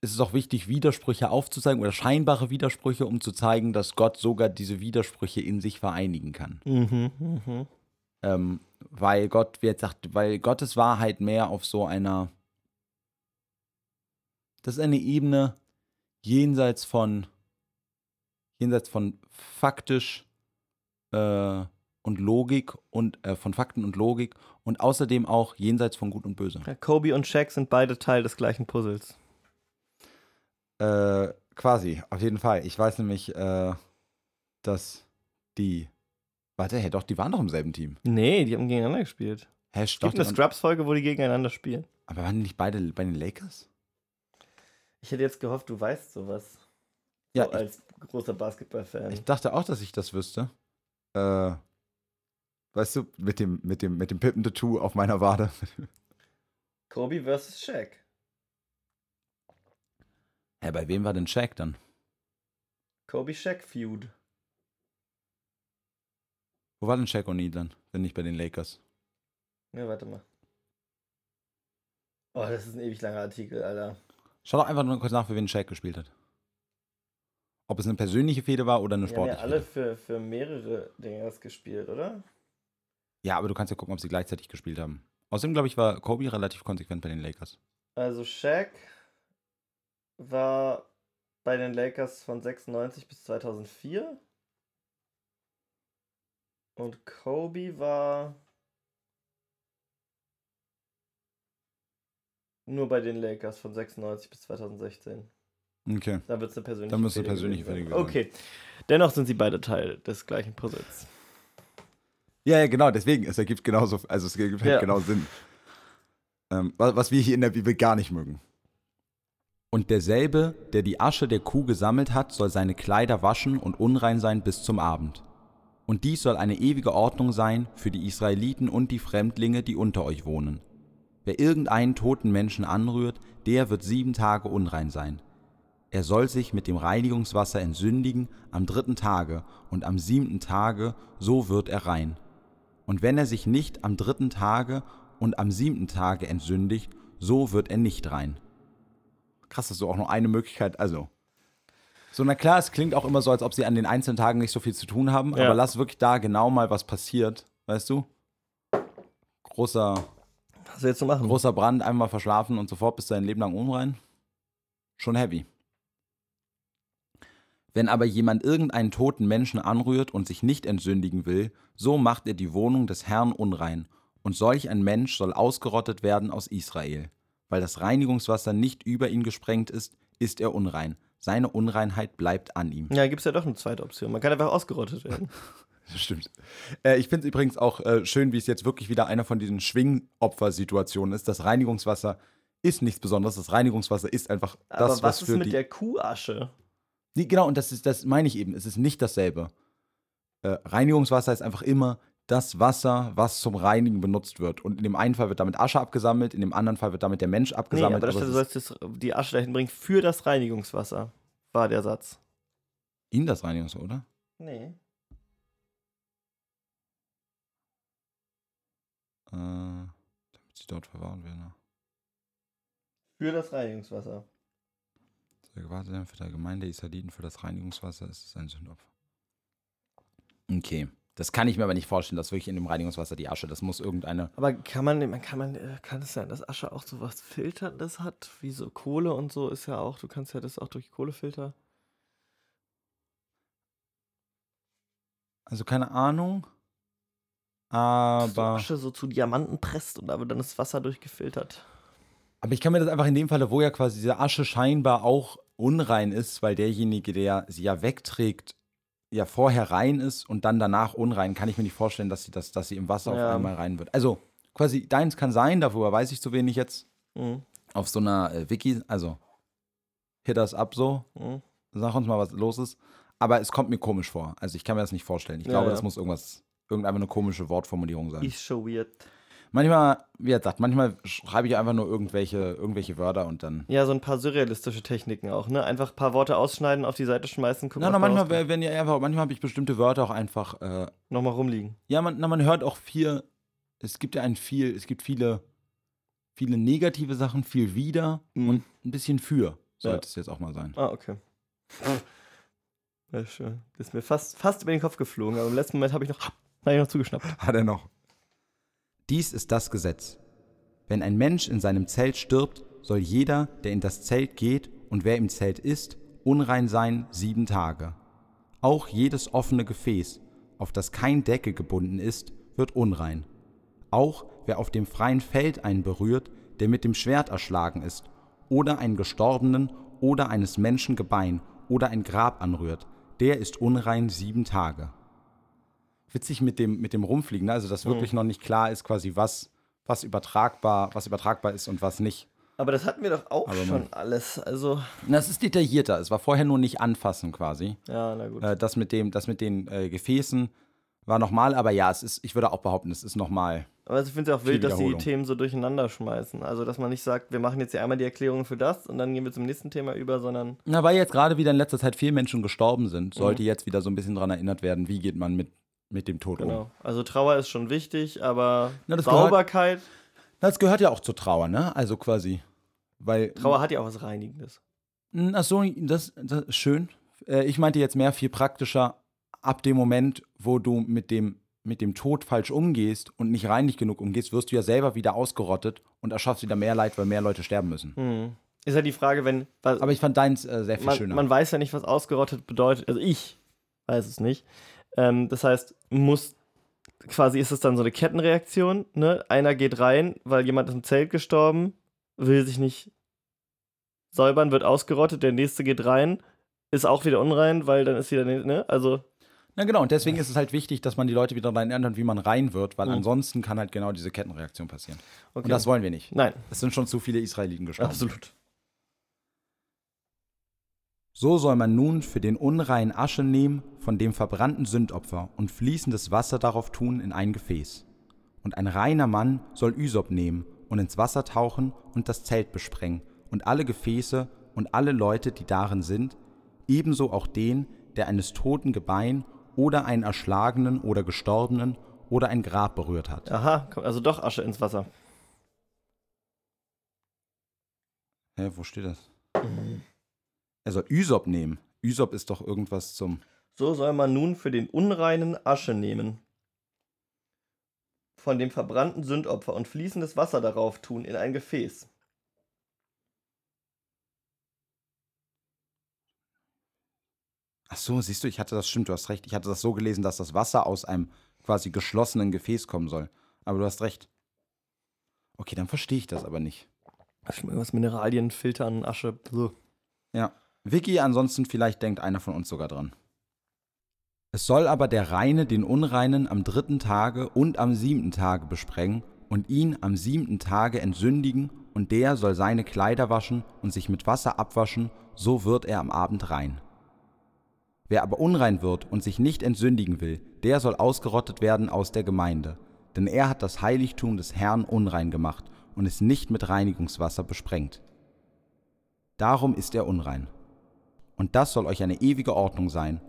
Speaker 2: es ist auch wichtig, Widersprüche aufzuzeigen oder scheinbare Widersprüche, um zu zeigen, dass Gott sogar diese Widersprüche in sich vereinigen kann.
Speaker 1: Mhm, mhm.
Speaker 2: Ähm, weil Gott, wie jetzt sagt, weil Gottes Wahrheit mehr auf so einer, das ist eine Ebene jenseits von, jenseits von faktisch äh, und Logik und äh, von Fakten und Logik und außerdem auch jenseits von Gut und Böse.
Speaker 1: Ja, Kobe und Shaq sind beide Teil des gleichen Puzzles.
Speaker 2: Äh, quasi, auf jeden Fall. Ich weiß nämlich, äh, dass die Warte, hey, doch, die waren doch im selben Team.
Speaker 1: Nee, die haben gegeneinander gespielt.
Speaker 2: Hä,
Speaker 1: es gibt eine Scrubs-Folge, wo die gegeneinander spielen.
Speaker 2: Aber waren die nicht beide bei den Lakers?
Speaker 1: Ich hätte jetzt gehofft, du weißt sowas.
Speaker 2: Ja.
Speaker 1: So als großer Basketball-Fan.
Speaker 2: Ich dachte auch, dass ich das wüsste. Äh, weißt du, mit dem, mit dem, mit dem Pippen-Tattoo auf meiner Wade. *laughs*
Speaker 1: Kobe versus Shaq.
Speaker 2: Hä, bei wem war denn Shaq dann?
Speaker 1: Kobe-Shaq-Feud.
Speaker 2: Wo war denn Shaq O'Neal dann, wenn nicht bei den Lakers?
Speaker 1: Ja, warte mal. Oh, das ist ein ewig langer Artikel, Alter.
Speaker 2: Schau doch einfach nur kurz nach, für wen Shaq gespielt hat. Ob es eine persönliche Fehde war oder eine sportliche.
Speaker 1: Ja, alle für, für mehrere Dinge gespielt, oder?
Speaker 2: Ja, aber du kannst ja gucken, ob sie gleichzeitig gespielt haben. Außerdem, glaube ich, war Kobe relativ konsequent bei den Lakers.
Speaker 1: Also Shaq war bei den Lakers von 96 bis 2004. Und Kobe war nur bei den Lakers von 96 bis 2016.
Speaker 2: Okay.
Speaker 1: Da wird es eine persönliche
Speaker 2: Dann müsste persönliche
Speaker 1: sein. Okay. Dennoch sind sie beide Teil des gleichen Puzzles.
Speaker 2: Ja, ja, genau, deswegen. Es ergibt genauso, also es ergibt halt ja. genau Sinn. Ähm, was wir hier in der Bibel gar nicht mögen. Und derselbe, der die Asche der Kuh gesammelt hat, soll seine Kleider waschen und unrein sein bis zum Abend. Und dies soll eine ewige Ordnung sein für die Israeliten und die Fremdlinge, die unter euch wohnen. Wer irgendeinen toten Menschen anrührt, der wird sieben Tage unrein sein. Er soll sich mit dem Reinigungswasser entsündigen am dritten Tage und am siebten Tage, so wird er rein. Und wenn er sich nicht am dritten Tage und am siebten Tage entsündigt, so wird er nicht rein. Krass, das ist so auch nur eine Möglichkeit, also so, na klar, es klingt auch immer so, als ob sie an den einzelnen Tagen nicht so viel zu tun haben, ja. aber lass wirklich da genau mal was passiert, weißt du? Großer.
Speaker 1: Was willst du machen?
Speaker 2: Großer Brand, einmal verschlafen und sofort bist du dein Leben lang unrein. Schon heavy. Wenn aber jemand irgendeinen toten Menschen anrührt und sich nicht entsündigen will, so macht er die Wohnung des Herrn unrein. Und solch ein Mensch soll ausgerottet werden aus Israel. Weil das Reinigungswasser nicht über ihn gesprengt ist, ist er unrein. Seine Unreinheit bleibt an ihm.
Speaker 1: Ja, gibt es ja doch eine zweite Option. Man kann einfach ausgerottet werden. *laughs*
Speaker 2: Das stimmt. Äh, ich finde es übrigens auch äh, schön, wie es jetzt wirklich wieder einer von diesen Schwingopfersituationen ist. Das Reinigungswasser ist nichts Besonderes. Das Reinigungswasser ist einfach
Speaker 1: Aber
Speaker 2: das,
Speaker 1: was,
Speaker 2: was
Speaker 1: ist
Speaker 2: für
Speaker 1: mit
Speaker 2: die.
Speaker 1: der Kuhasche?
Speaker 2: Nee, genau, und das ist, das meine ich eben. Es ist nicht dasselbe. Äh, Reinigungswasser ist einfach immer das Wasser, was zum Reinigen benutzt wird. Und in dem einen Fall wird damit Asche abgesammelt, in dem anderen Fall wird damit der Mensch
Speaker 1: Nee,
Speaker 2: abgesammelt.
Speaker 1: aber da
Speaker 2: aber
Speaker 1: steht, du sollst das, die Asche dahin bringen für das Reinigungswasser, war der Satz.
Speaker 2: in das Reinigungswasser, oder?
Speaker 1: Nee.
Speaker 2: Äh, damit sie dort verwahren werden.
Speaker 1: Für das Reinigungswasser.
Speaker 2: Soll gewartet werden für der Gemeinde Israeliten für das Reinigungswasser ist es ein Sündopfer. Okay. Das kann ich mir aber nicht vorstellen, dass wirklich in dem Reinigungswasser die Asche, das muss irgendeine.
Speaker 1: Aber kann man, man kann man, äh, kann es sein, dass Asche auch so was Filterndes hat, wie so Kohle und so ist ja auch, du kannst ja das auch durch Kohlefilter.
Speaker 2: Also keine Ahnung. Aber.
Speaker 1: Asche so zu Diamanten presst und da wird dann das Wasser durchgefiltert.
Speaker 2: Aber ich kann mir das einfach in dem Falle, wo ja quasi diese Asche scheinbar auch unrein ist, weil derjenige, der sie ja wegträgt, ja vorher rein ist und dann danach unrein, kann ich mir nicht vorstellen, dass sie, das, dass sie im Wasser
Speaker 1: Ja.
Speaker 2: auf einmal rein wird. Also quasi deins kann sein, darüber weiß ich zu wenig jetzt.
Speaker 1: Mhm.
Speaker 2: Auf so einer äh, Wiki, also hit us up so,
Speaker 1: Mhm.
Speaker 2: sag uns mal, was los ist. Aber es kommt mir komisch vor. Also ich kann mir das nicht vorstellen. Ich
Speaker 1: Ja,
Speaker 2: glaube,
Speaker 1: ja.
Speaker 2: das muss irgendwas, irgendeine eine komische Wortformulierung sein.
Speaker 1: Ist schon weird.
Speaker 2: Manchmal, wie gesagt, manchmal schreibe ich einfach nur irgendwelche, irgendwelche Wörter und dann.
Speaker 1: Ja, so ein paar surrealistische Techniken auch, ne? Einfach ein paar Worte ausschneiden, auf die Seite schmeißen, gucken,
Speaker 2: na,
Speaker 1: da
Speaker 2: manchmal, wenn wenn ihr einfach, manchmal habe ich bestimmte Wörter auch einfach. Äh,
Speaker 1: Nochmal rumliegen.
Speaker 2: ja, man, na, man hört auch viel. Es gibt ja ein viel, es gibt viele, viele negative Sachen, viel wieder
Speaker 1: Mhm.
Speaker 2: und ein bisschen für. Sollte
Speaker 1: Ja.
Speaker 2: es jetzt auch mal sein.
Speaker 1: Ah, okay. Ja, schön. Das ist mir fast, fast über den Kopf geflogen, aber im letzten Moment habe ich noch, hab ich noch zugeschnappt.
Speaker 2: Hat er noch. Dies ist das Gesetz. Wenn ein Mensch in seinem Zelt stirbt, soll jeder, der in das Zelt geht und wer im Zelt ist, unrein sein sieben Tage. Auch jedes offene Gefäß, auf das kein Deckel gebunden ist, wird unrein. Auch wer auf dem freien Feld einen berührt, der mit dem Schwert erschlagen ist, oder einen Gestorbenen oder eines Menschen Gebein oder ein Grab anrührt, der ist unrein sieben Tage witzig mit dem, mit dem Rumfliegen, ne? also dass
Speaker 1: Mhm.
Speaker 2: wirklich noch nicht klar ist, quasi was, was übertragbar, was übertragbar ist und was nicht.
Speaker 1: Aber das hatten wir doch auch
Speaker 2: Aber
Speaker 1: schon alles. Also,
Speaker 2: Na, es ist detaillierter. Es war vorher nur nicht anfassen quasi.
Speaker 1: ja, na gut.
Speaker 2: Äh, das mit dem, das mit den äh, Gefäßen war nochmal, aber ja, es ist, ich würde auch behaupten, es ist nochmal.
Speaker 1: Aber ich finde es auch wild, dass die. Themen so durcheinander schmeißen. Also, dass man nicht sagt, wir machen jetzt hier einmal die Erklärung für das und dann gehen wir zum nächsten Thema über, sondern
Speaker 2: Na, weil jetzt gerade wieder in letzter Zeit viele Menschen gestorben sind,
Speaker 1: Mhm.
Speaker 2: sollte jetzt wieder so ein bisschen daran erinnert werden, wie geht man mit, mit dem Tod um.
Speaker 1: genau. Also Trauer ist schon wichtig, aber
Speaker 2: Na, das gehört-
Speaker 1: Sauberkeit,
Speaker 2: Na, Das gehört ja auch zur Trauer, ne? Also quasi. Weil.
Speaker 1: Trauer hat ja auch was Reinigendes.
Speaker 2: Ach so, das, das ist schön. Äh, Ich meinte jetzt mehr viel praktischer ab dem Moment, wo du mit dem, mit dem Tod falsch umgehst und nicht reinlich genug umgehst, wirst du ja selber wieder ausgerottet und erschaffst wieder mehr Leid, weil mehr Leute sterben müssen.
Speaker 1: Hm. Ist ja die Frage, wenn. was-
Speaker 2: Aber ich fand deins äh, sehr viel
Speaker 1: man,
Speaker 2: schöner.
Speaker 1: man weiß ja nicht, was ausgerottet bedeutet. Also ich weiß es nicht. Ähm, das heißt, muss quasi ist es dann so eine Kettenreaktion. Ne? Einer geht rein, weil jemand ist im Zelt gestorben, will sich nicht säubern, wird ausgerottet. Der nächste geht rein, ist auch wieder unrein, weil dann ist wieder ne? Also
Speaker 2: Na genau, und deswegen ist es halt wichtig, dass man die Leute wieder daran erinnert, wie man rein wird, weil
Speaker 1: Mhm.
Speaker 2: ansonsten kann halt genau diese Kettenreaktion passieren.
Speaker 1: okay.
Speaker 2: Und das wollen wir nicht.
Speaker 1: Nein,
Speaker 2: Es sind schon zu viele Israeliten gestorben.
Speaker 1: absolut.
Speaker 2: So soll man nun für den unreinen Asche nehmen von dem verbrannten Sündopfer und fließendes Wasser darauf tun in ein Gefäß. Und ein reiner Mann soll Ysop nehmen und ins Wasser tauchen und das Zelt besprengen und alle Gefäße und alle Leute, die darin sind, ebenso auch den, der eines toten Gebein oder einen erschlagenen oder gestorbenen oder ein Grab berührt hat.
Speaker 1: Aha, kommt also doch Asche ins Wasser.
Speaker 2: Hä, wo steht das? Er soll Ysop nehmen. Ysop ist doch irgendwas zum.
Speaker 1: So soll man nun für den unreinen Asche nehmen. von dem verbrannten Sündopfer und fließendes Wasser darauf tun in ein Gefäß.
Speaker 2: Ach so, siehst du, ich hatte das, stimmt, du hast recht. Ich hatte das so gelesen, dass das Wasser aus einem quasi geschlossenen Gefäß kommen soll. Aber du hast recht. Okay, dann verstehe ich das aber nicht.
Speaker 1: Irgendwas Mineralien, Filtern, Asche. So.
Speaker 2: Ja. Vicky, ansonsten vielleicht denkt einer von uns sogar dran. Es soll aber der Reine den Unreinen am dritten Tage und am siebten Tage besprengen und ihn am siebten Tage entsündigen, und der soll seine Kleider waschen und sich mit Wasser abwaschen, so wird er am Abend rein. Wer aber unrein wird und sich nicht entsündigen will, der soll ausgerottet werden aus der Gemeinde, denn er hat das Heiligtum des Herrn unrein gemacht und ist nicht mit Reinigungswasser besprengt. Darum ist er unrein. Und das soll euch eine ewige Ordnung sein.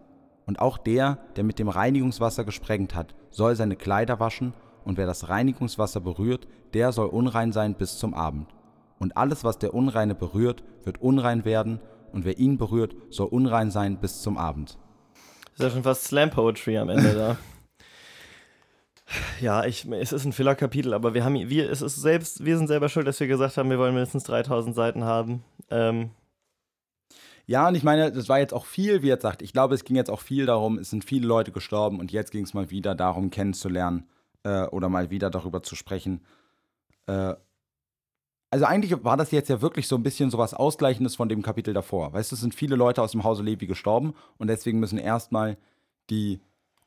Speaker 2: Und auch der, der mit dem Reinigungswasser gesprengt hat, soll seine Kleider waschen, und wer das Reinigungswasser berührt, der soll unrein sein bis zum Abend. Und alles, was der Unreine berührt, wird unrein werden, und wer ihn berührt, soll unrein sein bis zum Abend.
Speaker 1: Das ist ja schon fast Slam Poetry am Ende da. Ja, ich, es ist ein Filler-Kapitel, aber wir haben, wir, es ist selbst, wir sind selber schuld, dass wir gesagt haben, wir wollen mindestens 3000 Seiten haben. Ähm,
Speaker 2: Ja, und ich meine, das war jetzt auch viel, wie jetzt sagt, ich glaube, es ging jetzt auch viel darum, es sind viele Leute gestorben und jetzt ging es mal wieder darum, kennenzulernen äh, oder mal wieder darüber zu sprechen. Äh, also eigentlich war das jetzt ja wirklich so ein bisschen so was Ausgleichendes von dem Kapitel davor. Weißt du, es sind viele Leute aus dem Hause Levi gestorben und deswegen müssen erstmal die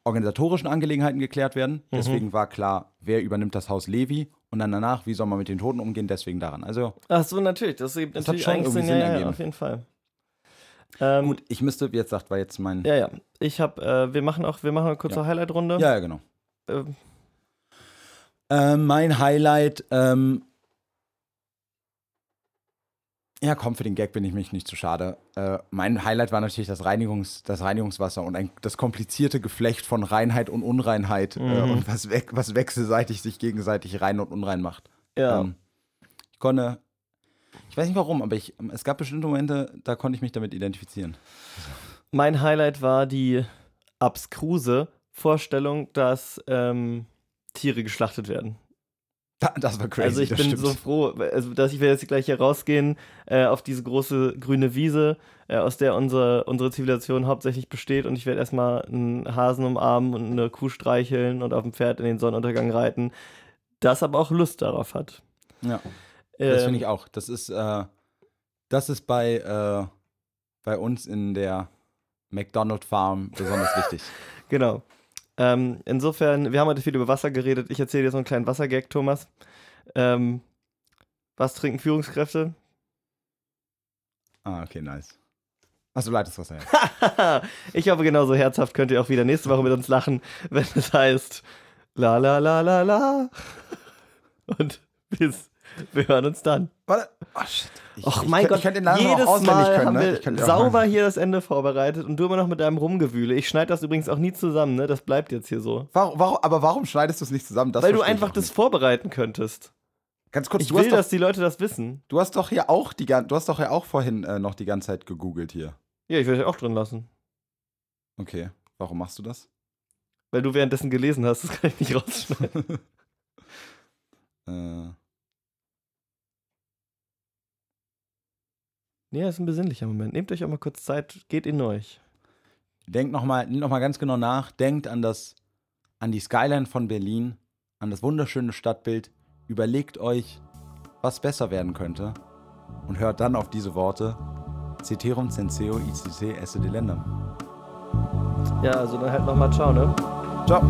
Speaker 2: organisatorischen Angelegenheiten geklärt werden.
Speaker 1: Mhm.
Speaker 2: Deswegen war klar, wer übernimmt das Haus Levi und dann danach, wie soll man mit den Toten umgehen, deswegen daran. Also
Speaker 1: ach so, natürlich. Das gibt
Speaker 2: Das hat
Speaker 1: natürlich
Speaker 2: schon
Speaker 1: eigentlich
Speaker 2: irgendwie
Speaker 1: Sinn, ja, ja, auf jeden Fall. Ähm,
Speaker 2: gut, ich müsste, wie jetzt sagt, war jetzt mein.
Speaker 1: Ja, ja. Ich habe, äh, wir machen auch, wir machen eine kurze
Speaker 2: Ja.
Speaker 1: Highlight-Runde.
Speaker 2: ja, ja genau.
Speaker 1: Ähm,
Speaker 2: Ähm, mein Highlight, ähm, ja komm, für den Gag bin ich mich nicht zu schade. Äh, mein Highlight war natürlich das, Reinigungs, das Reinigungswasser und ein, das komplizierte Geflecht von Reinheit und Unreinheit äh,
Speaker 1: Mhm.
Speaker 2: und was, weg, was wechselseitig sich gegenseitig rein und unrein macht.
Speaker 1: ja.
Speaker 2: Ähm, ich konnte, ich weiß nicht warum, aber ich, es gab bestimmte Momente, da konnte ich mich damit identifizieren.
Speaker 1: Mein Highlight war die abskruse Vorstellung, dass ähm, Tiere geschlachtet werden.
Speaker 2: Da, das war crazy.
Speaker 1: also ich bin
Speaker 2: stimmt.
Speaker 1: so froh, also dass ich werde jetzt gleich hier rausgehen äh, auf diese große grüne Wiese, äh, aus der unsere, unsere Zivilisation hauptsächlich besteht und ich werde erstmal einen Hasen umarmen und eine Kuh streicheln und auf dem Pferd in den Sonnenuntergang reiten, das aber auch Lust darauf hat.
Speaker 2: Ja. Das
Speaker 1: Ähm,
Speaker 2: finde ich auch. Das ist, äh, das ist bei, äh, bei uns in der McDonald Farm besonders *laughs* wichtig.
Speaker 1: Genau. Ähm, insofern, wir haben heute viel über Wasser geredet. Ich erzähle dir so einen kleinen Wassergag, Thomas. Ähm, was trinken Führungskräfte?
Speaker 2: Ah, okay, nice. Achso, Leitungswasser. Ja. *laughs*
Speaker 1: ich hoffe, genauso herzhaft könnt ihr auch wieder nächste Woche mit uns lachen, wenn es heißt La la la la la. *laughs* Und bis, wir hören uns dann.
Speaker 2: Warte. Oh, shit. Ich,
Speaker 1: Och mein
Speaker 2: ich,
Speaker 1: Gott,
Speaker 2: ich könnte den Namen
Speaker 1: jedes
Speaker 2: auch
Speaker 1: Mal
Speaker 2: können,
Speaker 1: haben
Speaker 2: ne?
Speaker 1: wir sauber *laughs* hier das Ende vorbereitet und du immer noch mit deinem Rumgewühle. Ich schneide das übrigens auch nie zusammen, ne? Das bleibt jetzt hier so.
Speaker 2: Warum, warum, aber warum schneidest du es nicht zusammen? Das
Speaker 1: Weil du einfach das
Speaker 2: nicht.
Speaker 1: vorbereiten könntest.
Speaker 2: Ganz kurz,
Speaker 1: Ich
Speaker 2: du,
Speaker 1: will,
Speaker 2: doch,
Speaker 1: dass die Leute das wissen.
Speaker 2: du hast doch hier auch die du hast doch ja auch vorhin äh, noch die ganze Zeit gegoogelt hier.
Speaker 1: Ja, ich will dich auch drin lassen.
Speaker 2: Okay. Warum machst du das?
Speaker 1: Weil du währenddessen gelesen hast, das kann ich nicht rausschneiden. *laughs*
Speaker 2: äh,
Speaker 1: nee, das ist ein besinnlicher Moment. Nehmt euch auch mal kurz Zeit, geht in euch.
Speaker 2: Denkt nochmal noch mal ganz genau nach. Denkt an, das, an die Skyline von Berlin, an das wunderschöne Stadtbild. Überlegt euch, was besser werden könnte. Und hört dann auf diese Worte. Ceterum censeo ICC esse delendam.
Speaker 1: Ja, also dann halt nochmal ciao, ne?
Speaker 2: Ciao.